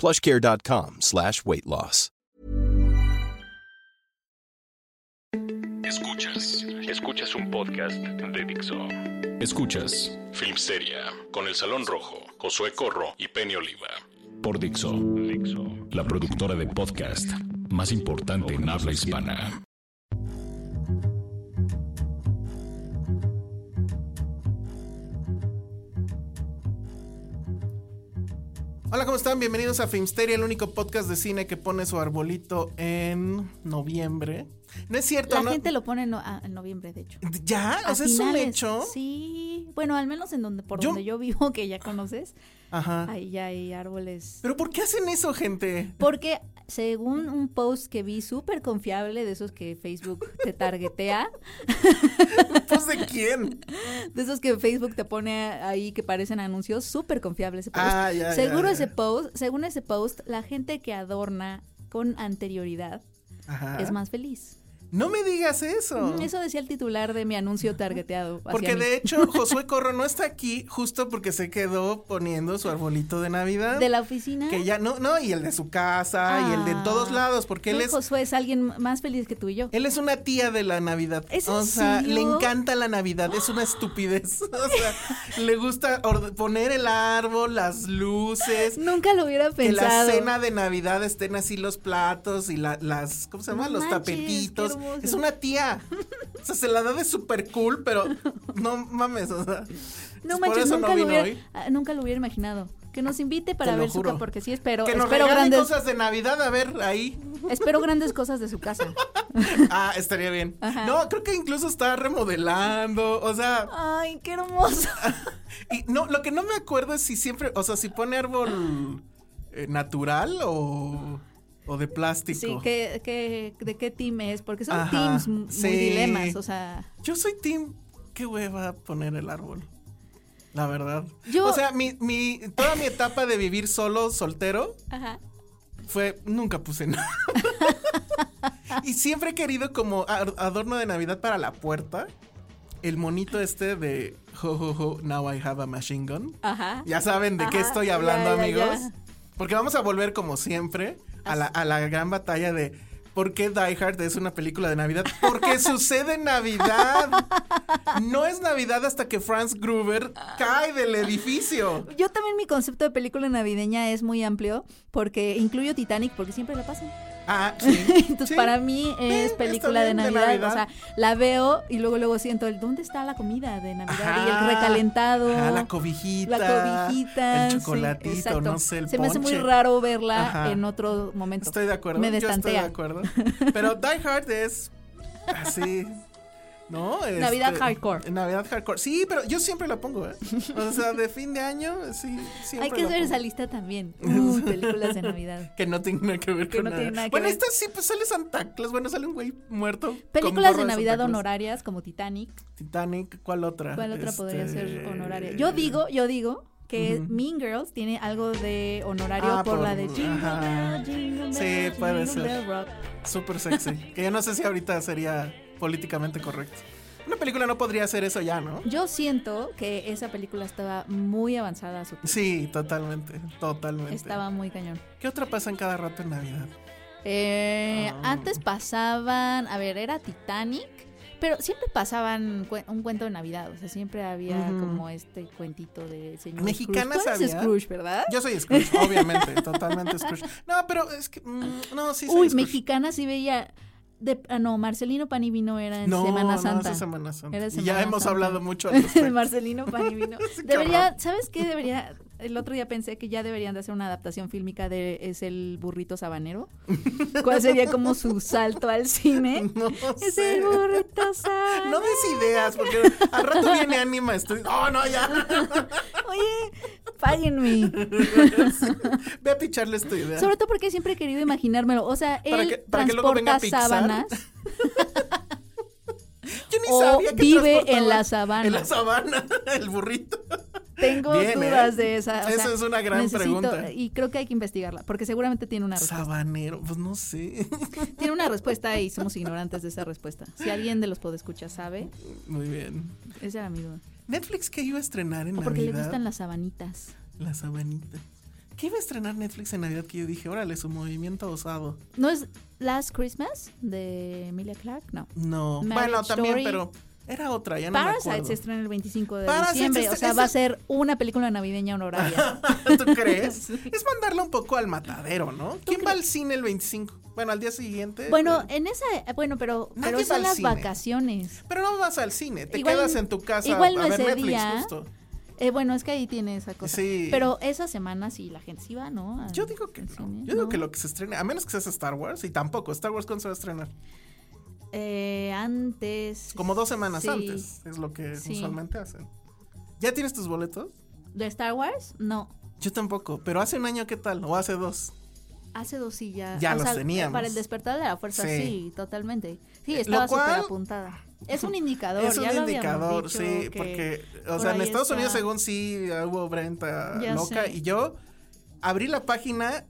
plushcare.com slash weight loss. Escuchas, escuchas un podcast de Dixo. Escuchas Filmsteria con El Salón Rojo, Josué Corro y Penny Oliva. Por Dixo, Dixo, la productora de podcast más importante en habla hispana. Hola, ¿cómo están? Bienvenidos a Filmsteria, el único podcast de cine que pone su arbolito en noviembre. No es cierto, La ¿no? gente lo pone en, no- en noviembre, de hecho. ¿Ya? O sea, es un hecho. Sí, bueno, al menos en donde por Yo- donde yo vivo, que ya conoces, Ajá. ahí ya hay árboles. ¿Pero por qué hacen eso, gente? Porque según un post que vi súper confiable de esos que Facebook te targetea, ¿Pues de quién? de esos que Facebook te pone ahí que parecen anuncios, súper confiable ese post. Ah, ya, ya, Seguro ya. ese post, según ese post, la gente que adorna con anterioridad Ajá. es más feliz. No me digas eso. Mm, Eso decía el titular de mi anuncio targeteado. Porque mí. de hecho, Josué Corro no está aquí justo porque se quedó poniendo su arbolito de Navidad. de la oficina. Que ya no, no, y el de su casa y el de Ah. todos lados, porque él es Josué es alguien más feliz que tú y yo. Él es una tía de la Navidad. ¿Es o sea, le encanta la Navidad, es una estupidez. O sea, le gusta poner el árbol, las luces, Nunca lo hubiera que la pensado. cena de Navidad estén así los platos y la- las, ¿cómo se llama? No los manches, tapetitos. Hermoso. Es una tía. O sea, se la da de súper cool, pero no mames, o sea. No manches, nunca, no lo hubiera, ah, nunca lo hubiera imaginado. Que nos invite para ver su casa, porque sí espero, Que nos espero grandes, cosas de Navidad, a ver, ahí. espero grandes cosas de su casa. Ah, estaría bien. Ajá. No, creo que incluso está remodelando, o sea, Ay, qué hermoso. Y no, lo que no me acuerdo es si siempre, o sea, si pone árbol eh, natural o, o de plástico. Sí, ¿qué, qué, de qué team es? Porque son Ajá, teams muy sí. dilemas, o sea. Yo soy team, qué hueva poner el árbol. La verdad. Yo- O sea, mi, mi, toda mi etapa de vivir solo, soltero, Ajá. fue, nunca puse nada. y siempre he querido como adorno de Navidad para la puerta, el monito este de, ho, ho, ho, now I have a machine gun. Ajá. Ya saben de qué estoy ya, hablando, ya, amigos. ya. Porque vamos a volver, como siempre, a la, a la gran batalla de por qué Die Hard es una película de Navidad. Porque sucede en Navidad. No es Navidad hasta que Franz Gruber cae del edificio. Yo también mi concepto de película navideña es muy amplio porque incluyo Titanic porque siempre la pasan. Ah, sí. Entonces sí. para mí es película de Navidad. O sea, la veo y luego luego siento el ¿dónde está la comida de Navidad? y el recalentado. Ajá, la cobijita. La cobijita. El chocolatito, no sé, el Se me hace muy raro verla Ajá. en otro momento. Estoy de acuerdo. Me Yo estoy de destantea. acuerdo. Pero Die Hard es así. ¿No? Navidad Este, hardcore. Navidad hardcore. Sí, pero yo siempre la pongo, ¿eh? O sea, de fin de año, sí, siempre Hay que hacer esa lista también. Uy, películas de Navidad. Que no tiene nada que ver Que con no nada. tiene nada que bueno, ver. esta sí, pues sale Santa Claus. Bueno, sale un güey muerto. Películas de Navidad honorarias como Titanic. Titanic, ¿cuál otra? ¿Cuál otra podría Este, ser honoraria? Yo digo, yo digo que Mean Girls tiene algo de honorario Ah, por, por- la de Jingle. Bell, Jingle Sí, Bell, puede Jingle ser. Súper sexy. que yo no sé si ahorita sería políticamente correcto. Una película no podría hacer eso ya, ¿no? Yo siento que esa película estaba muy avanzada a su tiempo. Sí, totalmente, totalmente. Estaba muy cañón. ¿Qué otra pasa en cada rato en Navidad? Eh, Ah. Antes pasaban, a ver, era Titanic, Pero siempre pasaban un cuento de Navidad, o sea, siempre había como este cuentito de señor Mexicanas Scrooge. Tú eres. Scrooge, ¿verdad? Yo soy Scrooge, obviamente, totalmente Scrooge. No, pero es que, mm, no, sí soy Uy, Scrooge. mexicana sí veía. De, ah, no, Marcelino Panivino era en No, Semana no, Santa. esa es Semana Santa. Semana ya hemos Santa. hablado mucho al respecto. Marcelino Panivino. Debería. ¿sabes qué? Debería, el otro día pensé que ya deberían de hacer una adaptación fílmica de Es el burrito sabanero. ¿Cuál sería como su salto al cine? No Es sé. el burrito sabanero. No des ideas, porque al rato viene Anima. Estoy... Oh, no, ya. Oye, páguenme. Ve a picharles tu idea. Sobre todo porque siempre he querido imaginármelo. O sea, Para él que- para que luego venga transporta Pixar. sábanas. Yo ni o sabía que vive en la sabana. En la sabana, el burrito. Tengo Bien, dudas ¿eh? de esa. o Esa sea, es una gran necesito- pregunta. Y creo que hay que investigarla, porque seguramente tiene una respuesta. Sabanero, pues no sé. Tiene una respuesta y somos ignorantes de esa respuesta. Si alguien de los podescuchas sabe, Muy bien. esa era mi duda. Netflix, ¿qué iba a estrenar en O porque le Navidad? gustan las sabanitas. La sabanita. ¿Qué iba a estrenar Netflix en Navidad que yo dije, órale, su movimiento osado? ¿No es Last Christmas de Emilia Clark? No. No. Marriage bueno, también, Story. pero era otra, ya no me Parasite acuerdo. se estrena el 25 de Parasite diciembre. se O sea, va a ser una película navideña honoraria. ¿Tú crees? Es mandarla un poco al matadero, ¿no? ¿Quién va al cine el 25? Bueno, al día siguiente. bueno, en esa. Bueno, pero, Nadie pero son las cine. vacaciones. pero no vas al cine, te Igual- quedas en tu casa igual no a ver ese Netflix, día. justo. Eh, bueno, es que ahí tiene esa cosa. Sí. Pero esa semana sí, la gente sí va, ¿no? Yo digo que al no. cine. Yo digo ¿No? que lo que se estrene, a menos que seas Star Wars, y tampoco. Star Wars, ¿cuándo se va a estrenar? Eh, antes. Como dos semanas Sí. antes, es lo que Sí. usualmente hacen. ¿Ya tienes tus boletos? ¿De Star Wars? No. Yo tampoco, pero hace un año, ¿qué tal? ¿O hace dos? Hace dos sí ya. Ya o los sea, teníamos. Para el despertar de la fuerza, Sí. sí, totalmente. Sí, Eh, estaba súper apuntada. Es un indicador. Es un ya indicador, dicho sí, que porque, o por sea, en Estados está. Unidos, según sí, hubo Brenta Ya loca, sé. y yo abrí la página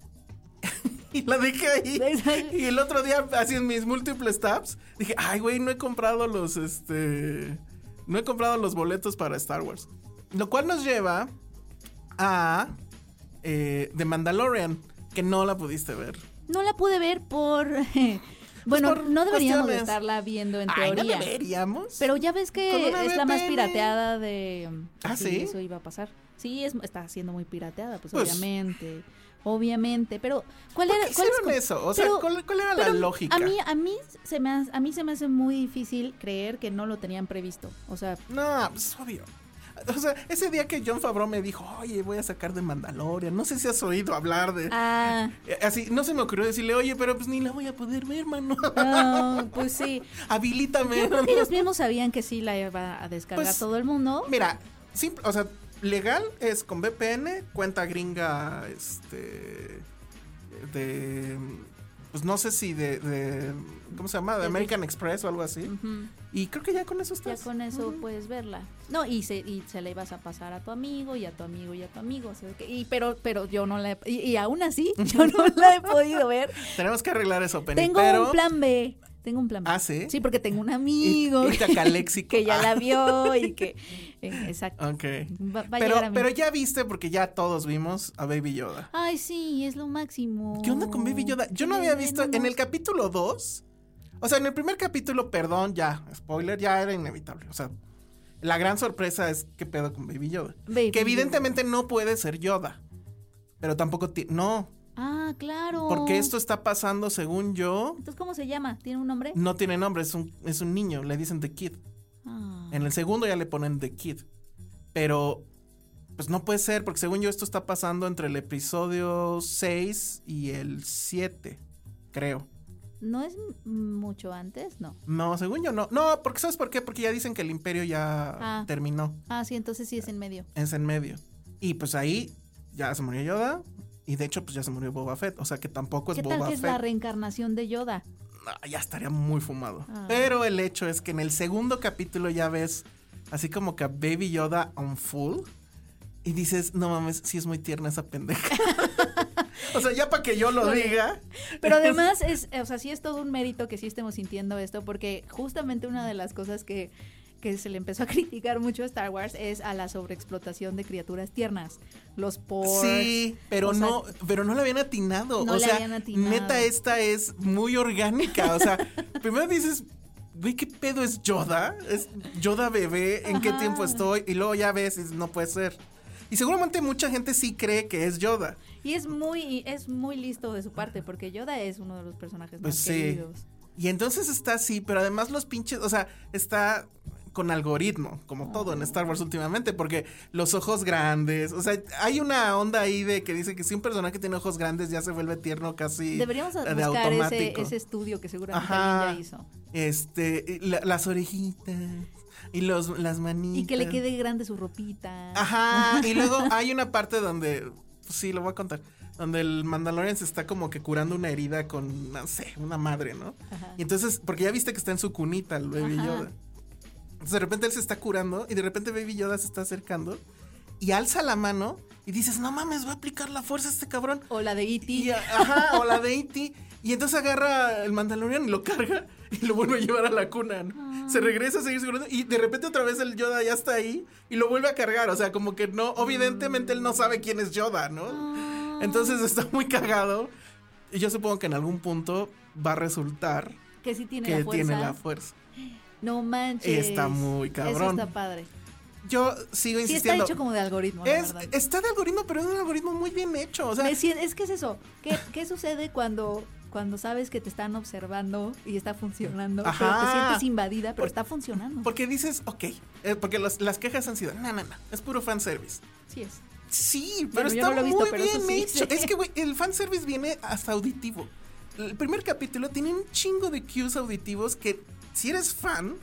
y la dejé ahí. y el otro día, así en mis múltiples tabs, dije, ay, güey, no he comprado los, este, no he comprado los boletos para Star Wars. Lo cual nos lleva a eh, The Mandalorian, que no la pudiste ver. No la pude ver por. bueno, por no deberíamos cuestiones. estarla viendo en Ay, ¿no teoría. deberíamos? Pero ya ves que es la más pirateada de. ¿Ah, sí? Eso iba a pasar. Sí, es, está siendo muy pirateada, pues, Pues- obviamente. Obviamente. Pero, ¿cuál ¿Por era? cuál es hicieron eso? O sea, ¿cuál, cuál era la lógica? A mí, a mí se me hace, a mí se me hace muy difícil creer que no lo tenían previsto. O sea, No, pues obvio. O sea, ese día que John Favreau me dijo, oye, voy a sacar de Mandalorian, no sé si has oído hablar de... ah, Eh, Así, no se me ocurrió decirle, oye, pero pues ni la voy a poder ver, mano. ah, pues sí. Habilítame. Yo creo que ellos mismos sabían que sí la iba a descargar Pues, todo el mundo. Mira, simple, o sea, legal es con VPN, cuenta gringa, este, de, pues no sé si de, de ¿cómo se llama? De American Express o algo así. Y creo que ya con eso Ya estás. con eso puedes verla. No, y se, y se la ibas a pasar a tu amigo y a tu amigo y a tu amigo. o sea, que- y, pero, pero yo no la he, y, y aún así, yo no la he podido ver. Tenemos que arreglar eso, Penny, Tengo pero... un plan B. Tengo un plan B. Ah, ¿sí? Sí, porque tengo un Y- amigo y cacaléxico. que ya Ah. la vio y que. eh, exacto. Ok. Va, Pero, a pero ya viste, porque ya todos vimos a Baby Yoda. Ay, sí, es lo máximo. ¿Qué onda con Baby Yoda? Yo no había visto en el capítulo 2. O sea, en el primer capítulo, perdón, ya, spoiler, ya era inevitable. O sea, la gran sorpresa es qué pedo con Baby Yoda. Baby que evidentemente no puede ser Yoda. Pero tampoco ti- no, Ah, claro. porque esto está pasando según yo, Entonces, ¿cómo se llama? ¿Tiene un nombre? no tiene nombre, es un, es un niño, le dicen The Kid. Ah. En el segundo ya le ponen The Kid. Pero, pues no puede ser, porque según yo esto está pasando entre el episodio 6 y el 7, creo. ¿No es mucho antes? No. No, según yo no. No, porque ¿sabes por qué? Porque ya dicen que el imperio ya Ah. terminó. Ah, sí, entonces sí es en medio. Es en medio. Y pues ahí ya se murió Yoda. Y de hecho, pues ya se murió Boba Fett. O sea que tampoco es ¿Qué Boba tal que es Fett. la reencarnación de Yoda? Ah, ya estaría muy fumado. Ah. Pero el hecho es que en el segundo capítulo ya ves así como que a Baby Yoda on full. Y dices, no mames, sí es muy tierna esa pendeja. o sea, ya para que yo lo Oye, diga. Pero además es, o sea, sí es todo un mérito que sí estemos sintiendo esto, porque justamente una de las cosas que, que se le empezó a criticar mucho a Star Wars es a la sobreexplotación de criaturas tiernas. Los porks. Sí, pero o sea, no, pero no le habían atinado. No o sea, habían atinado. neta, esta es muy orgánica. O sea, primero dices, güey, ¿qué pedo es Yoda? ¿Es Yoda bebé? ¿En qué tiempo estoy? Y luego ya ves, no puede ser. Y seguramente mucha gente sí cree que es Yoda. Y es muy, es muy listo de su parte, porque Yoda es uno de los personajes más sí. queridos. Y entonces está así, pero además los pinches, o sea, está con algoritmo, como todo en Star Wars últimamente, porque los ojos grandes, o sea, hay una onda ahí de que dice que si un personaje tiene ojos grandes ya se vuelve tierno casi Deberíamos eh, de buscar ese, automático. ese estudio que seguramente alguien ya hizo. Este, la- las orejitas y los las manitas. Y que le quede grande su ropita. Ajá, y luego hay una parte donde, pues sí, lo voy a contar, donde el Mandalorian se está como que curando una herida con, no sé, una madre, ¿no? Ajá. Y entonces, porque ya viste que está en su cunita el Baby. Yoda. Entonces de repente él se está curando y de repente Baby Yoda se está acercando y alza la mano y dices, no mames, va a aplicar la fuerza este cabrón. O la de E.T. Y, ajá, o la de E.T. Y entonces agarra el Mandalorian y lo carga y lo vuelve a llevar a la cuna. ¿no? Se regresa a seguir segurando y de repente otra vez el Yoda ya está ahí y lo vuelve a cargar. O sea, como que no, evidentemente él no sabe quién es Yoda, ¿no? Entonces está muy cagado. Y yo supongo que en algún punto va a resultar que sí tiene que la fuerza. tiene la fuerza. No manches. Está muy cabrón. Eso está padre. Yo sigo Sí está insistiendo. hecho como de algoritmo, es, está de algoritmo, pero es un algoritmo muy bien hecho. O sea, Me es que es eso. ¿Qué, qué sucede cuando, cuando sabes que te están observando y está funcionando? Pero te sientes invadida, pero Por- está funcionando. porque dices, ok, eh, porque los- las quejas han sido, no, no, no, es puro fanservice. Sí es. Sí, pero está no lo he visto, muy bien sí hecho. Es que, güey, el fanservice viene hasta auditivo. El primer capítulo tiene un chingo de cues auditivos que, si eres fan,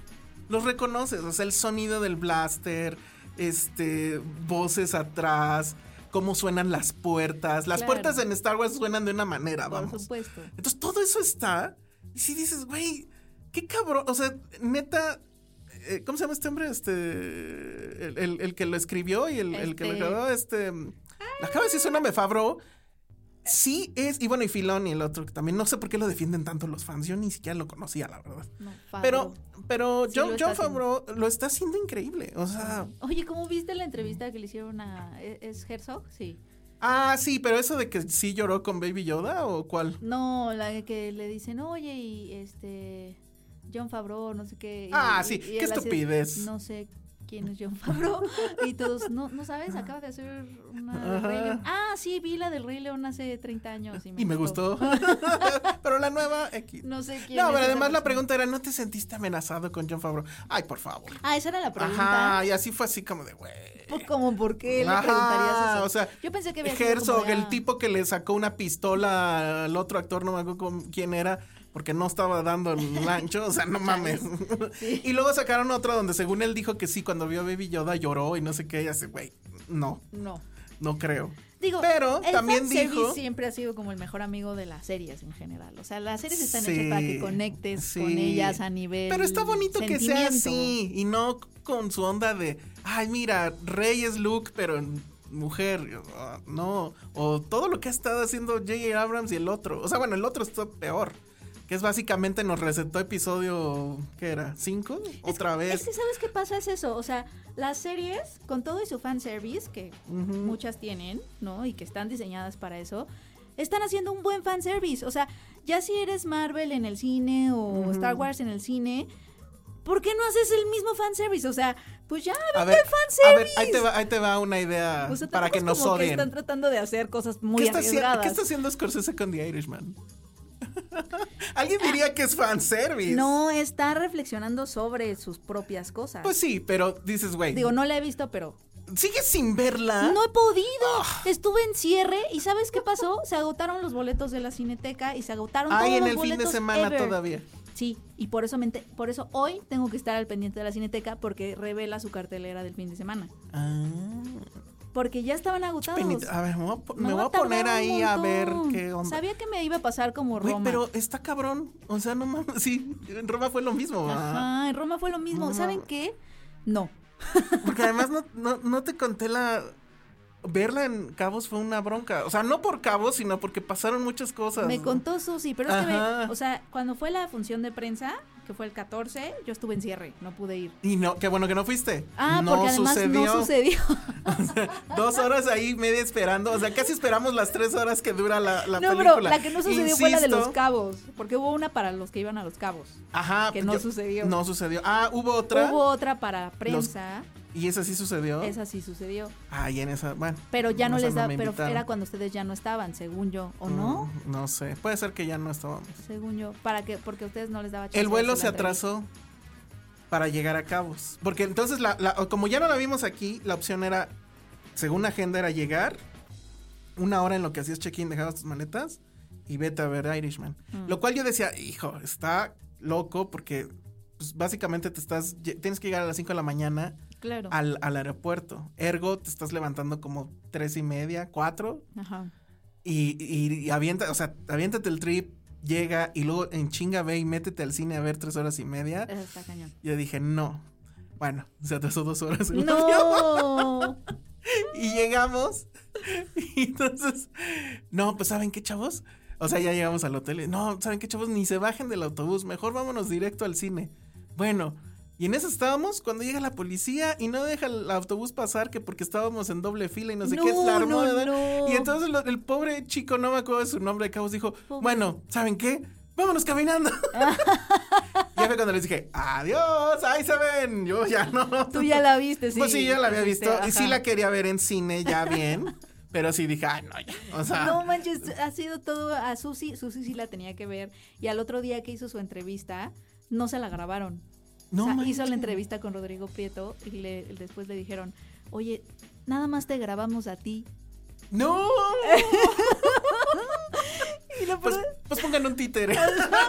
los reconoces. O sea, el sonido del blaster, este, voces atrás, cómo suenan las puertas. Las Claro. puertas en Star Wars suenan de una manera, Por vamos. supuesto. Entonces todo eso está. Y si dices, güey, qué cabrón. O sea, neta. eh, ¿Cómo se llama este hombre? Este. El, el- el que lo escribió y el, el que lo Este- grabó, este. Acaba de decir su nombre, Favreau. Sí es. Y bueno, y Filón y el otro, que también no sé por qué lo defienden tanto los fans. Yo ni siquiera lo conocía, la verdad. No, Pero, pero Sí John, John haciendo. Favreau lo está haciendo increíble. O sea. Oye, ¿cómo viste la entrevista que le hicieron a... ¿Es es Herzog? Sí. Ah, sí, pero eso de que sí lloró con Baby Yoda o cuál. No, la que le dicen, oye, y este... John Favreau, no sé qué. Ah, y- sí, y qué estupidez. no sé quién es John Favreau. y todos, no, no sabes, acaba de hacer una del Rey León. Ah, sí, vi la del Rey León hace 30 años. Y me, Y me gustó. pero la nueva X. No sé quién No, pero además la pregunta era, ¿no te sentiste amenazado con John Favreau? Ay, por favor. Ah, esa era la pregunta. Ajá, y así fue así como de, güey. Pues, como, ¿por qué le Ajá, preguntarías eso? o sea, Yo pensé que había como Herzog, el ah, tipo que le sacó una pistola al otro actor, no me acuerdo quién era, porque no estaba dando el ancho, o sea, no mames. Y luego sacaron otra donde según él dijo que sí, cuando vio a Baby Yoda lloró y no sé qué, y así, güey, no, No. no creo. Digo, Pero el también dijo- siempre ha sido como el mejor amigo de las series en general. O sea, las series están Sí, hechas para que conectes sí. con ellas a nivel. Pero está bonito que sea así y no con su onda de, ay, mira, Rey es Luke, pero mujer, ah, no, o todo lo que ha estado haciendo J.J. Abrams y el otro. O sea, bueno, el otro está peor, que es básicamente nos recetó episodio, ¿qué era? ¿Cinco? Otra vez. Es que, ¿sabes qué pasa? Es eso. O sea, las series, con todo y su fanservice, que muchas tienen, ¿no? Y que están diseñadas para eso, están haciendo un buen fanservice. O sea, ya si eres Marvel en el cine o Star Wars en el cine. ¿Por qué no haces el mismo fanservice? O sea, pues ya, A vete ver, al a ver, fanservice. ahí te va, ahí te va una idea O sea, para que nos como que odien. están tratando de hacer cosas muy ¿Qué está, haciendo, arriesgadas. ¿Qué está haciendo Scorsese con The Irishman? Alguien diría que es fanservice. No está reflexionando sobre sus propias cosas. Pues sí, pero dices, güey. Digo, no la he visto, pero ¿Sigues sin verla? no he podido. Estuve en cierre y ¿sabes qué pasó? Se agotaron los boletos de la Cineteca y se agotaron Ay, todos en los el fin de semana ever. todavía. Sí, y por eso me por eso hoy tengo que estar al pendiente de la Cineteca porque revela su cartelera del fin de semana. Ah, Porque ya estaban agotados. penita. A ver, me voy a, me voy poner ahí a ver qué onda. Sabía que me iba a pasar como Roma. pero está cabrón. O sea, no mames. Sí, en Roma fue lo mismo. Ajá, en Roma fue lo mismo. No ¿Saben qué? No. Porque además no, no, no te conté la. Verla en Cabos fue una bronca. O sea, no por Cabos, sino porque pasaron muchas cosas. Me contó Susi, pero es que, me- Ajá. o sea, cuando fue la función de prensa, que fue el 14, yo estuve en cierre, no pude ir. Y no, qué bueno que no fuiste. Ah, no porque además sucedió. no sucedió. Dos horas ahí media esperando. O sea, casi esperamos las tres horas que dura la, la no, película. pero la que no sucedió fue la de los cabos, porque hubo una para los que iban a los cabos. Ajá. que no sucedió. No sucedió. Ah, hubo otra. Hubo otra para prensa, Y esa sí sucedió. esa sí sucedió, Ah, y en esa, bueno. pero ya no les da, me pero era cuando ustedes ya no estaban, según yo, ¿o no? Mm, No sé. Puede ser que ya no estábamos. Según yo, para que porque a ustedes no les daba chance El vuelo se atrasó para llegar a Cabos. Porque entonces, la, la- como ya no la vimos aquí, la opción era, según la agenda, era llegar una hora en lo que hacías check-in, dejabas tus maletas y vete a ver Irishman. Mm. Lo cual yo decía, hijo, está loco porque pues, básicamente te estás, tienes que llegar a las 5 de la mañana Claro. al, al aeropuerto. Ergo, te estás levantando como tres y media, cuatro. Ajá. Y, y, y avienta, o sea, aviéntate el trip, llega y luego en chinga ve y métete al cine a ver tres horas y media. Eso está cañón. Yo dije, no. Bueno, se atrasó dos horas el. No. Y llegamos. Y entonces, no, pues ¿saben qué, chavos? O sea, ya llegamos al hotel. y, No, ¿saben qué, chavos? Ni se bajen del autobús. Mejor vámonos directo al cine. Bueno, y en eso estábamos cuando llega la policía y no deja el autobús pasar que porque estábamos en doble fila y no sé qué. No, La no. Y entonces lo- el pobre chico, no me acuerdo de su nombre de cabos, dijo, Pobre. bueno, ¿saben qué? Vámonos caminando. ya fue cuando les dije, adiós, ahí se ven. Yo ya no. Tú ya la viste, sí. Pues sí, ya la había visto. Y sí la quería ver en cine ya bien. pero sí dije, ay, no, ya. O sea, No manches, ha sido todo a Susi, Susi sí la tenía que ver y al otro día que hizo su entrevista no se la grabaron. No o sea, hizo la entrevista con Rodrigo Prieto y le, después le dijeron, oye, nada más te grabamos a ti. No. Y, lo Pues, pues pongan un títere.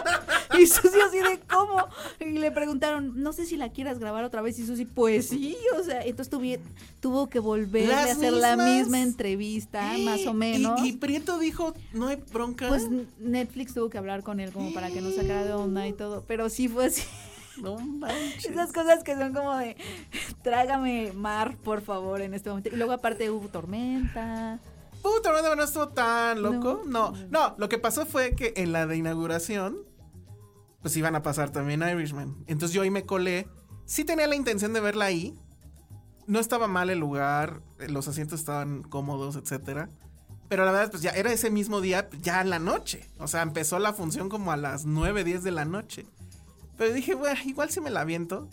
y Susi así de cómo. Y le preguntaron, no sé si la quieras grabar otra vez. Y Susi, pues sí, o sea, entonces tuvi- tuvo que volver a hacer la misma entrevista, más o menos. Y, y Prieto dijo, no hay bronca. Pues Netflix tuvo que hablar con él como para que no sacara de onda y todo, pero sí fue así. No manches. Esas cosas que son como de, trágame mar, por favor, en este momento. Y luego aparte hubo tormenta. Puta, no, no estuvo tan loco. No. No. no, lo que pasó fue que en la de inauguración, pues iban a pasar también Irishman. Entonces yo ahí me colé. Sí tenía la intención de verla ahí. No estaba mal el lugar, los asientos estaban cómodos, etcétera. Pero la verdad, pues ya era ese mismo día, ya en la noche. O sea, empezó la función como a las 9, 10 de la noche. Pero dije, bueno, igual si me la aviento.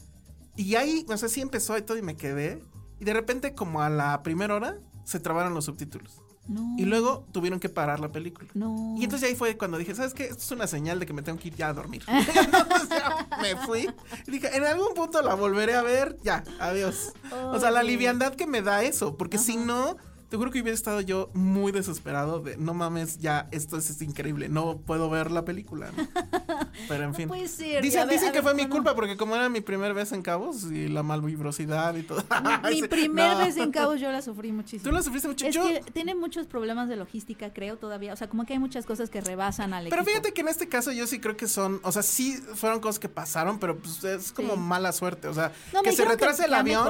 Y ahí, o sea, sí empezó y todo y me quedé. Y de repente, como a la primera hora, se trabaron los subtítulos. No. Y luego tuvieron que parar la película. No. Y entonces ahí fue cuando dije, ¿sabes qué? Esto es una señal de que me tengo que ir ya a dormir. entonces ya me fui. Y dije, en algún punto la volveré a ver. Ya, adiós. O sea, la liviandad que me da eso. Porque si no, te juro que hubiera estado yo muy desesperado de, no mames, ya, esto es, es increíble. No puedo ver la película. ¿no? Pero en No fin. puede ser. Dicen, ver- dicen a que ver, fue mi culpa porque como era mi primera vez en Cabos y la malvibrosidad y todo. Mi Sí, primer no. vez en Cabos yo la sufrí muchísimo. Tú la sufriste mucho. Es Yo- que tiene muchos problemas de logística, creo, todavía. O sea, como que hay muchas cosas que rebasan al Pero equipo. fíjate que en este caso yo sí creo que son, o sea, sí fueron cosas que pasaron, pero pues es como Sí. mala suerte, o sea, No, que se retrase el que avión,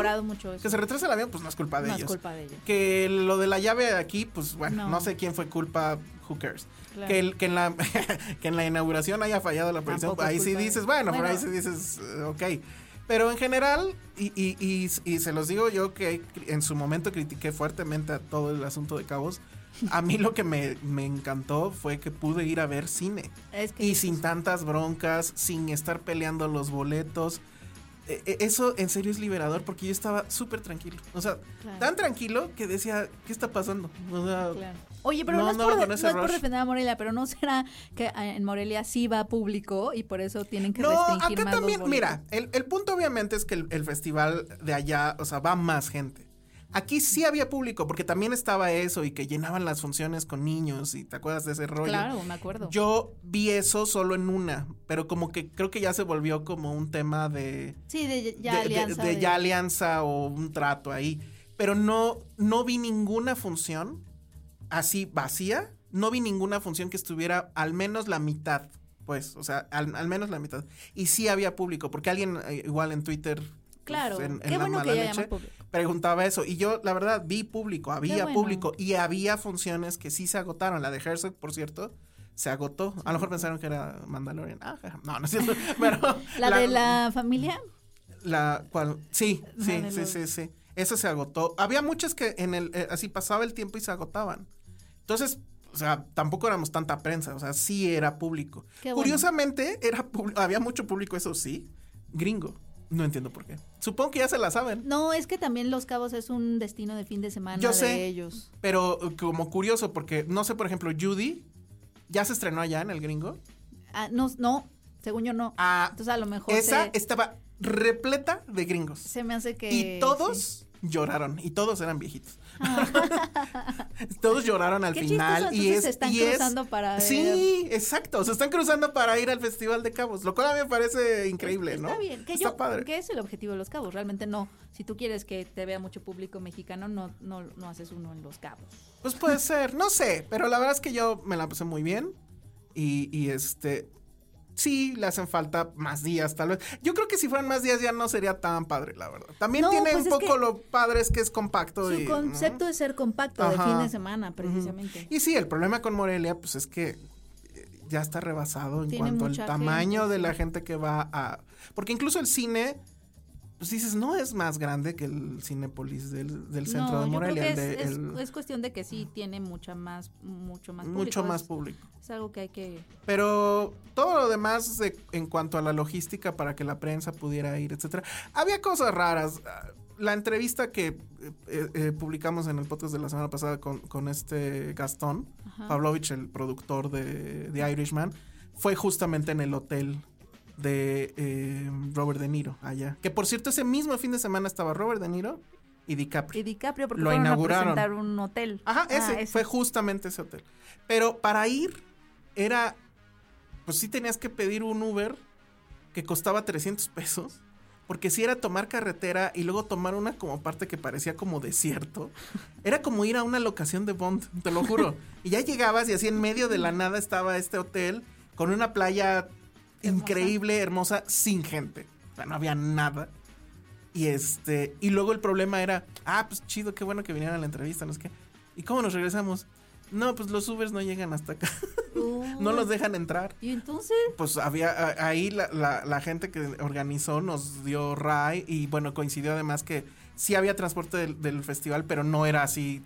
que se retrase el avión, pues no es culpa de No es ellos. culpa de ellos. Que lo de la llave aquí, pues bueno, no, No. sé quién fue culpa, who cares. Claro. Que, el- que, en la, que en la inauguración haya fallado la es ahí sí dices, bueno, por ahí sí dices, eh, ok. Pero en general, y, y, y, y se los digo yo que en su momento critiqué fuertemente a todo el asunto de Cabos, a mí lo que me, me encantó fue que pude ir a ver cine. Es que Y sin tantas broncas, sin estar peleando los boletos. E- e- Eso en serio es liberador porque yo estaba súper tranquilo. O sea, Claro. tan tranquilo que decía, ¿qué está pasando? O sea, Claro. Oye, pero no, No, es, no, por, no es defender a Morelia, pero ¿no será que en Morelia sí va público y por eso tienen que No, restringir acá más también, mira, el, el punto obviamente es que el, el festival de allá, o sea, va más gente. Aquí sí había público, porque también estaba eso y que llenaban las funciones con niños y te acuerdas de ese rollo. Claro, me acuerdo. Yo vi eso solo en una, pero como que creo que ya se volvió como un tema de, sí, de ya de, de- alianza. de de- ya alianza o un trato ahí. Pero no, no vi ninguna función así vacía. No vi ninguna función que estuviera al menos la mitad. Pues, o sea, al, al menos la mitad. Y sí había público, porque alguien eh, igual en Twitter Claro, en, en qué la bueno que ya haya leche, público. preguntaba eso. Y yo, la verdad, vi público, había bueno. público. Y había funciones que sí se agotaron. La de Herzog, por cierto, se agotó. A lo mejor pensaron que era Mandalorian. Ah, no, no es cierto. Pero La, de la familia, la cual sí, La sí, sí, sí, sí. Eso se agotó. Había muchas que en el eh, así pasaba el tiempo y se agotaban. Entonces, o sea, tampoco éramos tanta prensa, o sea, sí era público. Qué bueno. Curiosamente, era había mucho público, eso sí, gringo. No entiendo por qué. Supongo que ya se la saben. no, es que también Los Cabos es un destino de fin de semana Yo de sé. ellos. Pero eh, como curioso, porque no sé, por ejemplo, Judy ya se estrenó allá en el gringo. Ah, no, no, según yo no. Ah, Entonces a lo mejor esa se, estaba repleta de gringos. se me hace que... Y todos sí. Lloraron, y todos eran viejitos. todos lloraron al Qué final. y es, se están y es- cruzando para ver. Sí, exacto. Se están cruzando para ir al Festival de Cabos, lo cual a mí me parece increíble, Está ¿no? bien, que Está yo, padre. que es el objetivo de Los Cabos, realmente no. Si tú quieres que te vea mucho público mexicano, no, no, no haces uno en Los Cabos. Pues puede ser, no sé, pero la verdad es que yo me la pasé muy bien. Y, y este. Sí, le hacen falta más días, tal vez. Yo creo que si fueran más días ya no sería tan padre, la verdad. También No, tiene pues un poco lo padre es que es compacto. Su y, concepto es ser compacto de fin de semana, precisamente. Y sí, el problema con Morelia, pues es que eh, ya está rebasado en Tiene cuanto al tamaño gente, de la gente que va a. Porque incluso el cine, pues dices, no es más grande que el Cinépolis del, del centro no, de yo Morelia. creo que es, es- el- es cuestión de que sí tiene mucha más, mucho más público. mucho más público. es algo que hay que... Pero todo lo demás de- en cuanto a la logística para que la prensa pudiera ir, etcétera, había cosas raras. La entrevista que eh, eh, eh, publicamos en el podcast de la semana pasada con, con este Gastón Ajá. Pavlovich, el productor de The Irishman, fue justamente en el hotel de eh, Robert De Niro allá. Que por cierto, ese mismo fin de semana estaba Robert De Niro y DiCaprio. Y DiCaprio, porque Lo fueron inauguraron. a presentar un hotel. Ajá, Ah, ese, fue justamente ese hotel. Pero para ir era, pues sí tenías que pedir un Uber que costaba 300 pesos. Porque si era tomar carretera y luego tomar una como parte que parecía como desierto. Era como ir a una locación de Bond, te lo juro. Y ya llegabas y así en medio de la nada estaba este hotel con una playa Hermosa. increíble, hermosa, sin gente. O sea, no había nada. Y este, y luego el problema era, ah, pues chido, qué bueno que vinieron a la entrevista, no sé qué. ¿Y cómo nos regresamos? No, pues los Ubers no llegan hasta acá. no los dejan entrar. Y entonces, Pues había ahí la, la- la gente que organizó nos dio RAI y bueno, coincidió además que sí había transporte del, del festival, pero no era así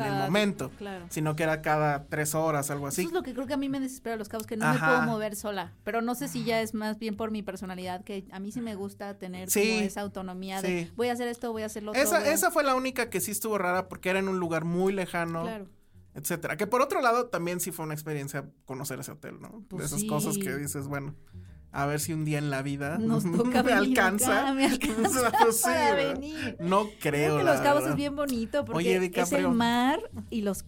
en el momento, claro. sino que era cada tres horas, algo así. Eso es lo que creo que a mí me desespera los cabos, que no Ajá. me puedo mover sola. Pero no sé si ya es más bien por mi personalidad, que a mí sí me gusta tener Sí. como esa autonomía de Sí. voy a hacer esto, voy a hacer lo otro. Esa, fue la única que sí estuvo rara porque era en un lugar muy lejano. Claro. etcétera. Que por otro lado también sí fue una experiencia conocer ese hotel, ¿no? Pues de esas sí. cosas que dices, bueno, a ver si un día en la vida Nos toca me venir alcanza. acá, me alcanza para venir. No creo. Creo que Los Cabos verdad. es bien bonito porque Oye, es el mar y los,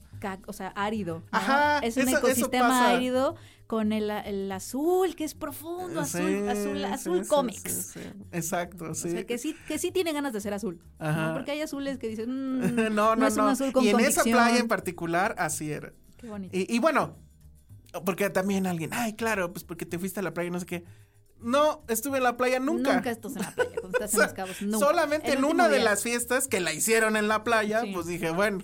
o sea, árido. ¿no? Ajá, es un eso- ecosistema árido con el, el azul, que es profundo, azul, Sí, azul, azul sí, cómics. sí. Exacto, sí. O sea, que sí, que sí tiene ganas de ser azul. ¿no? Ajá. Porque hay azules que dicen, mm, no, no, no. es un azul con y en esa playa en particular, así era. Qué bonito. Y, y bueno, porque también alguien, ay, claro, pues porque te fuiste a la playa, no sé qué. No, estuve en la playa nunca. Nunca estás en la playa cuando estás O sea, en los cabos. Nunca. Solamente El en una de las fiestas que la hicieron en la playa, Sí. pues dije, bueno,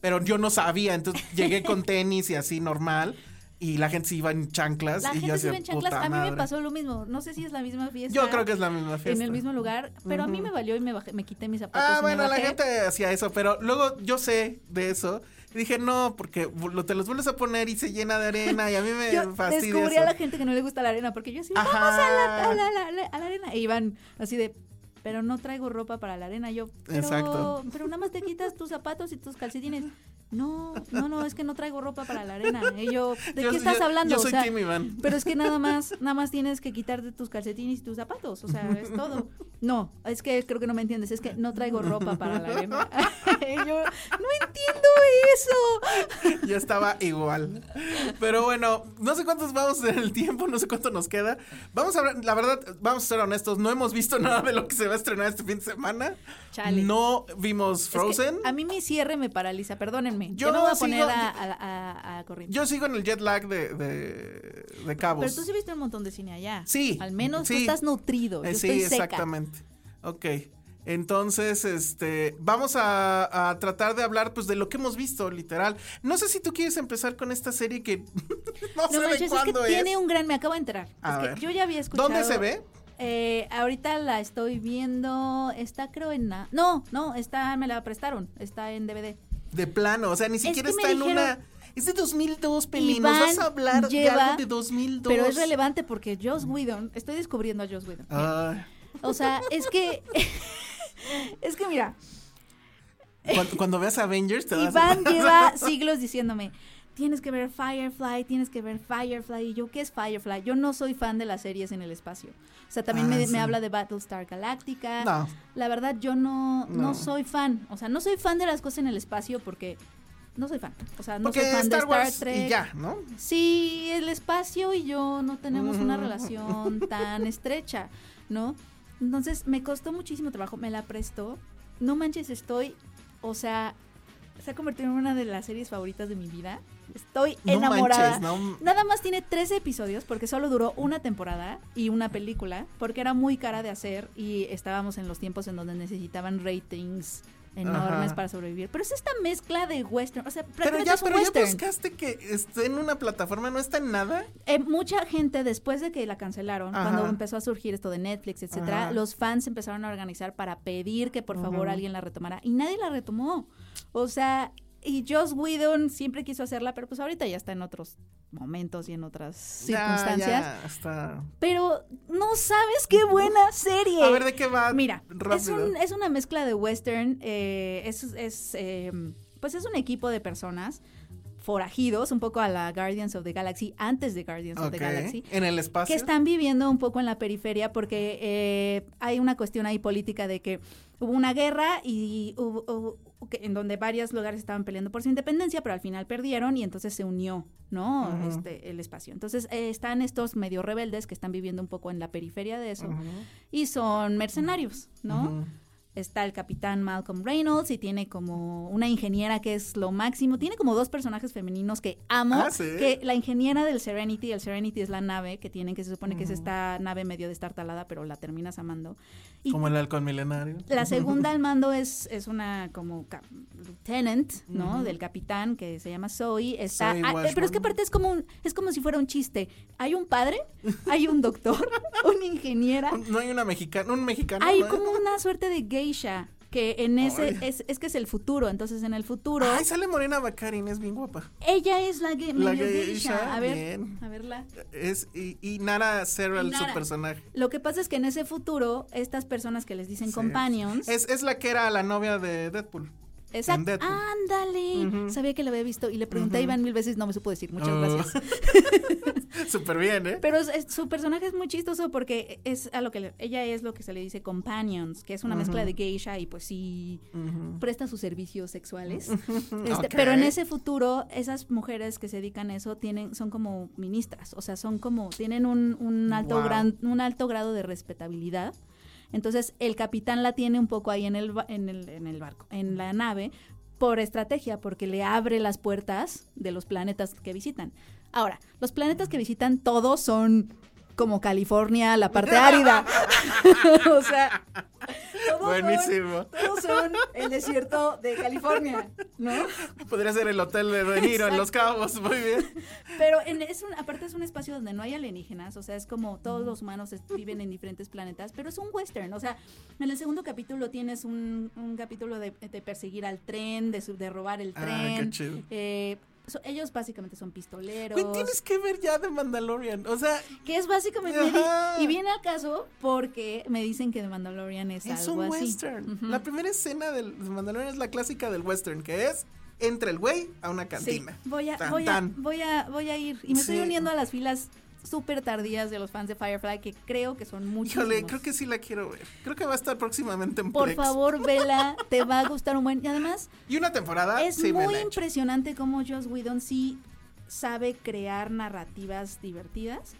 pero yo no sabía, entonces llegué con tenis y así normal. Y la gente se iba en chanclas La y yo gente se ve en chanclas. A mí me madre". pasó lo mismo. No sé si es la misma fiesta. Yo creo que es la misma fiesta. En el mismo lugar. Pero a mí me valió y me, bajé, me quité mis zapatos. Ah, y me bueno, la gente hacía eso, pero luego yo sé de eso. Y dije, no, porque lo- te los vuelves a poner y se llena de arena y a mí me Yo fastidia descubrí eso. a la gente que no le gusta la arena porque yo así, Ajá. vamos a la, a la- a la- a la arena. E iban así de, pero no traigo ropa para la arena. Yo, pero, Exacto. pero nada más te quitas tus zapatos y tus calcetines. No, no, no, es que no traigo ropa para la arena. Y yo, ¿de Yo- qué estás yo- hablando? Yo O soy sea, Tim Iván. pero es que nada más, nada más tienes que quitarte tus calcetines y tus zapatos, o sea, es todo. No, es que creo que no me entiendes, es que no traigo ropa para la arena. Y yo, no entiendo eso. Yo estaba igual. Pero bueno, no sé cuántos vamos en el tiempo, no sé cuánto nos queda. Vamos a hablar, la verdad, vamos a ser honestos, no hemos visto nada de lo que se va a estrenar este fin de semana. Chale. No vimos Es que Frozen. a mí mi cierre me paraliza, perdónenme. Yo Yo no voy a poner sigo- a, a, a- a corriente. Yo sigo en el jet lag de, de, de cabos. Pero tú sí viste un montón de cine allá. Sí, Al menos tú estás nutrido. Yo Eh, sí, estoy seca. exactamente. Ok. Entonces, este, vamos a, a tratar de hablar pues de lo que hemos visto, literal. No sé si tú quieres empezar con esta serie que no, No sé manches, de es cuándo que es. tiene un gran, me acabo de enterar. A Es que ver. yo ya había escuchado. ¿Dónde se ve? Eh, ahorita la estoy viendo, está creo en... No, no, está, me la prestaron, está en DVD. De plano, o sea, ni siquiera que está en dijeron- una... Es de 2002, Penny. ¿Nos Iván vas a hablar de lleva- algo de 2002? Pero es relevante porque Joss Whedon, estoy descubriendo a Joss Whedon. Ay, O sea, es que... es que mira, cuando, cuando veas Avengers te vas a... Iván lleva siglos diciéndome, tienes que ver Firefly, tienes que ver Firefly. Y yo, ¿qué es Firefly? Yo no soy fan de las series en el espacio. O sea, también Ah, me, sí. me habla de Battlestar Galactica. No. La verdad, yo no, no. No. soy fan. O sea, no soy fan de las cosas en el espacio porque no soy fan. O sea, no Porque soy fan Star de Star Wars Trek. y ya, ¿no? Sí, el espacio y yo no tenemos una relación tan estrecha, ¿no? Entonces me costó muchísimo trabajo, me la prestó. No manches, estoy, o sea, se ha convertido en una de las series favoritas de mi vida. Estoy No enamorada. manches, no. Nada más tiene 13 episodios porque solo duró una temporada y una película porque era muy cara de hacer y estábamos en los tiempos en donde necesitaban ratings enormes Ajá. para sobrevivir. Pero es esta mezcla de western, o sea, Pero ya, es un pero ya buscaste que esté en una plataforma, ¿no está en nada? Eh, mucha gente después de que la cancelaron, Ajá. cuando empezó a surgir esto de Netflix, etcétera, Ajá. los fans empezaron a organizar para pedir que por favor alguien la retomara y nadie la retomó. O sea, y Joss Whedon siempre quiso hacerla, pero pues ahorita ya está en otros momentos y en otras circunstancias. ya, está. Pero no sabes qué buena serie. A ver, ¿de qué va? Mira, es, un- es una mezcla de western, eh, es, es, eh, pues es un equipo de personas forajidos, un poco a la Guardians of the Galaxy, antes de Guardians of the Galaxy, En el espacio. que están viviendo un poco en la periferia porque eh, hay una cuestión ahí política de que hubo una guerra y hubo, hubo- en donde varios lugares estaban peleando por su independencia, pero al final perdieron y entonces se unió, ¿no? Este, el espacio. Entonces eh, están estos medio rebeldes que están viviendo un poco en la periferia de eso y son mercenarios, ¿no? Está el capitán Malcolm Reynolds y tiene como una ingeniera que es lo máximo. Tiene como dos personajes femeninos que amo. Ah, ¿sí? Que la ingeniera del Serenity, el Serenity es la nave que tienen, que se supone que es esta nave medio destartalada, pero la terminas amando. Y Como el halcón milenario. la segunda al mando es, es una como lieutenant, ¿no? Del capitán que se llama Zoe. Está, Zoe ah, eh, pero es que aparte es como un- es como si fuera un chiste. Hay un padre, hay un doctor, una ingeniera, No hay una mexicana, un mexicano. hay ¿no? como una suerte de geisha que en ese es, es que es el futuro. Entonces en el futuro Ay, sale Morena Baccarin, es bien guapa. ella es la, ge- La medio geisha. A ver, bien. a verla. Es, y, y Nara Serral, su personaje. Lo que pasa es que en ese futuro estas personas que les dicen Sí. companions Es, es la que era la novia de Deadpool. Exacto. Ándale. Sabía que la había visto y le pregunté a Ujú. Iván mil veces, no me supo decir. Muchas Oh. gracias. Súper bien, ¿eh? Pero es- es- su personaje es muy chistoso porque es a lo que le- ella es lo que se le dice companions, que es una mezcla de geisha y pues sí presta sus servicios sexuales. Este. Pero en ese futuro, esas mujeres que se dedican a eso tienen, son como ministras, o sea, son como, tienen un, un alto Wow. gran, un alto grado de respetabilidad. Entonces, el capitán la tiene un poco ahí en el, en el, en el barco, en la nave, por estrategia, porque le abre las puertas de los planetas que visitan. Ahora, los planetas que visitan todos son como California, la parte árida. o sea, todos son- Buenísimo. todos son el desierto de California, ¿no? Podría ser el hotel de De Niro en Los Cabos, muy bien. Pero en, es un, aparte es un espacio donde no hay alienígenas, o sea, es como todos los humanos viven en diferentes planetas, pero es un western, o sea, en el segundo capítulo tienes un, un capítulo de, de perseguir al tren, de, de robar el Ah, tren. qué chido. eh, so- ellos básicamente son pistoleros. Güey, tienes que ver ya de Mandalorian. O sea, Que es básicamente. Ajá. Y viene al caso porque me dicen que The Mandalorian es, es algo un así. western. Ujú. La primera escena de Mandalorian es la clásica del western, que es entra el güey a una Sí, cantina. voy a, Tan, voy, a, tan. voy, a, voy a ir. Y me estoy uniendo a las filas súper tardías de los fans de Firefly, que creo que son muchos. Híjole, creo que sí la quiero ver. Creo que va a estar próximamente en Por Plex. favor, vela, te va a gustar un buen. Y además, Y una temporada es sí muy impresionante cómo Joss Whedon sí sabe crear narrativas divertidas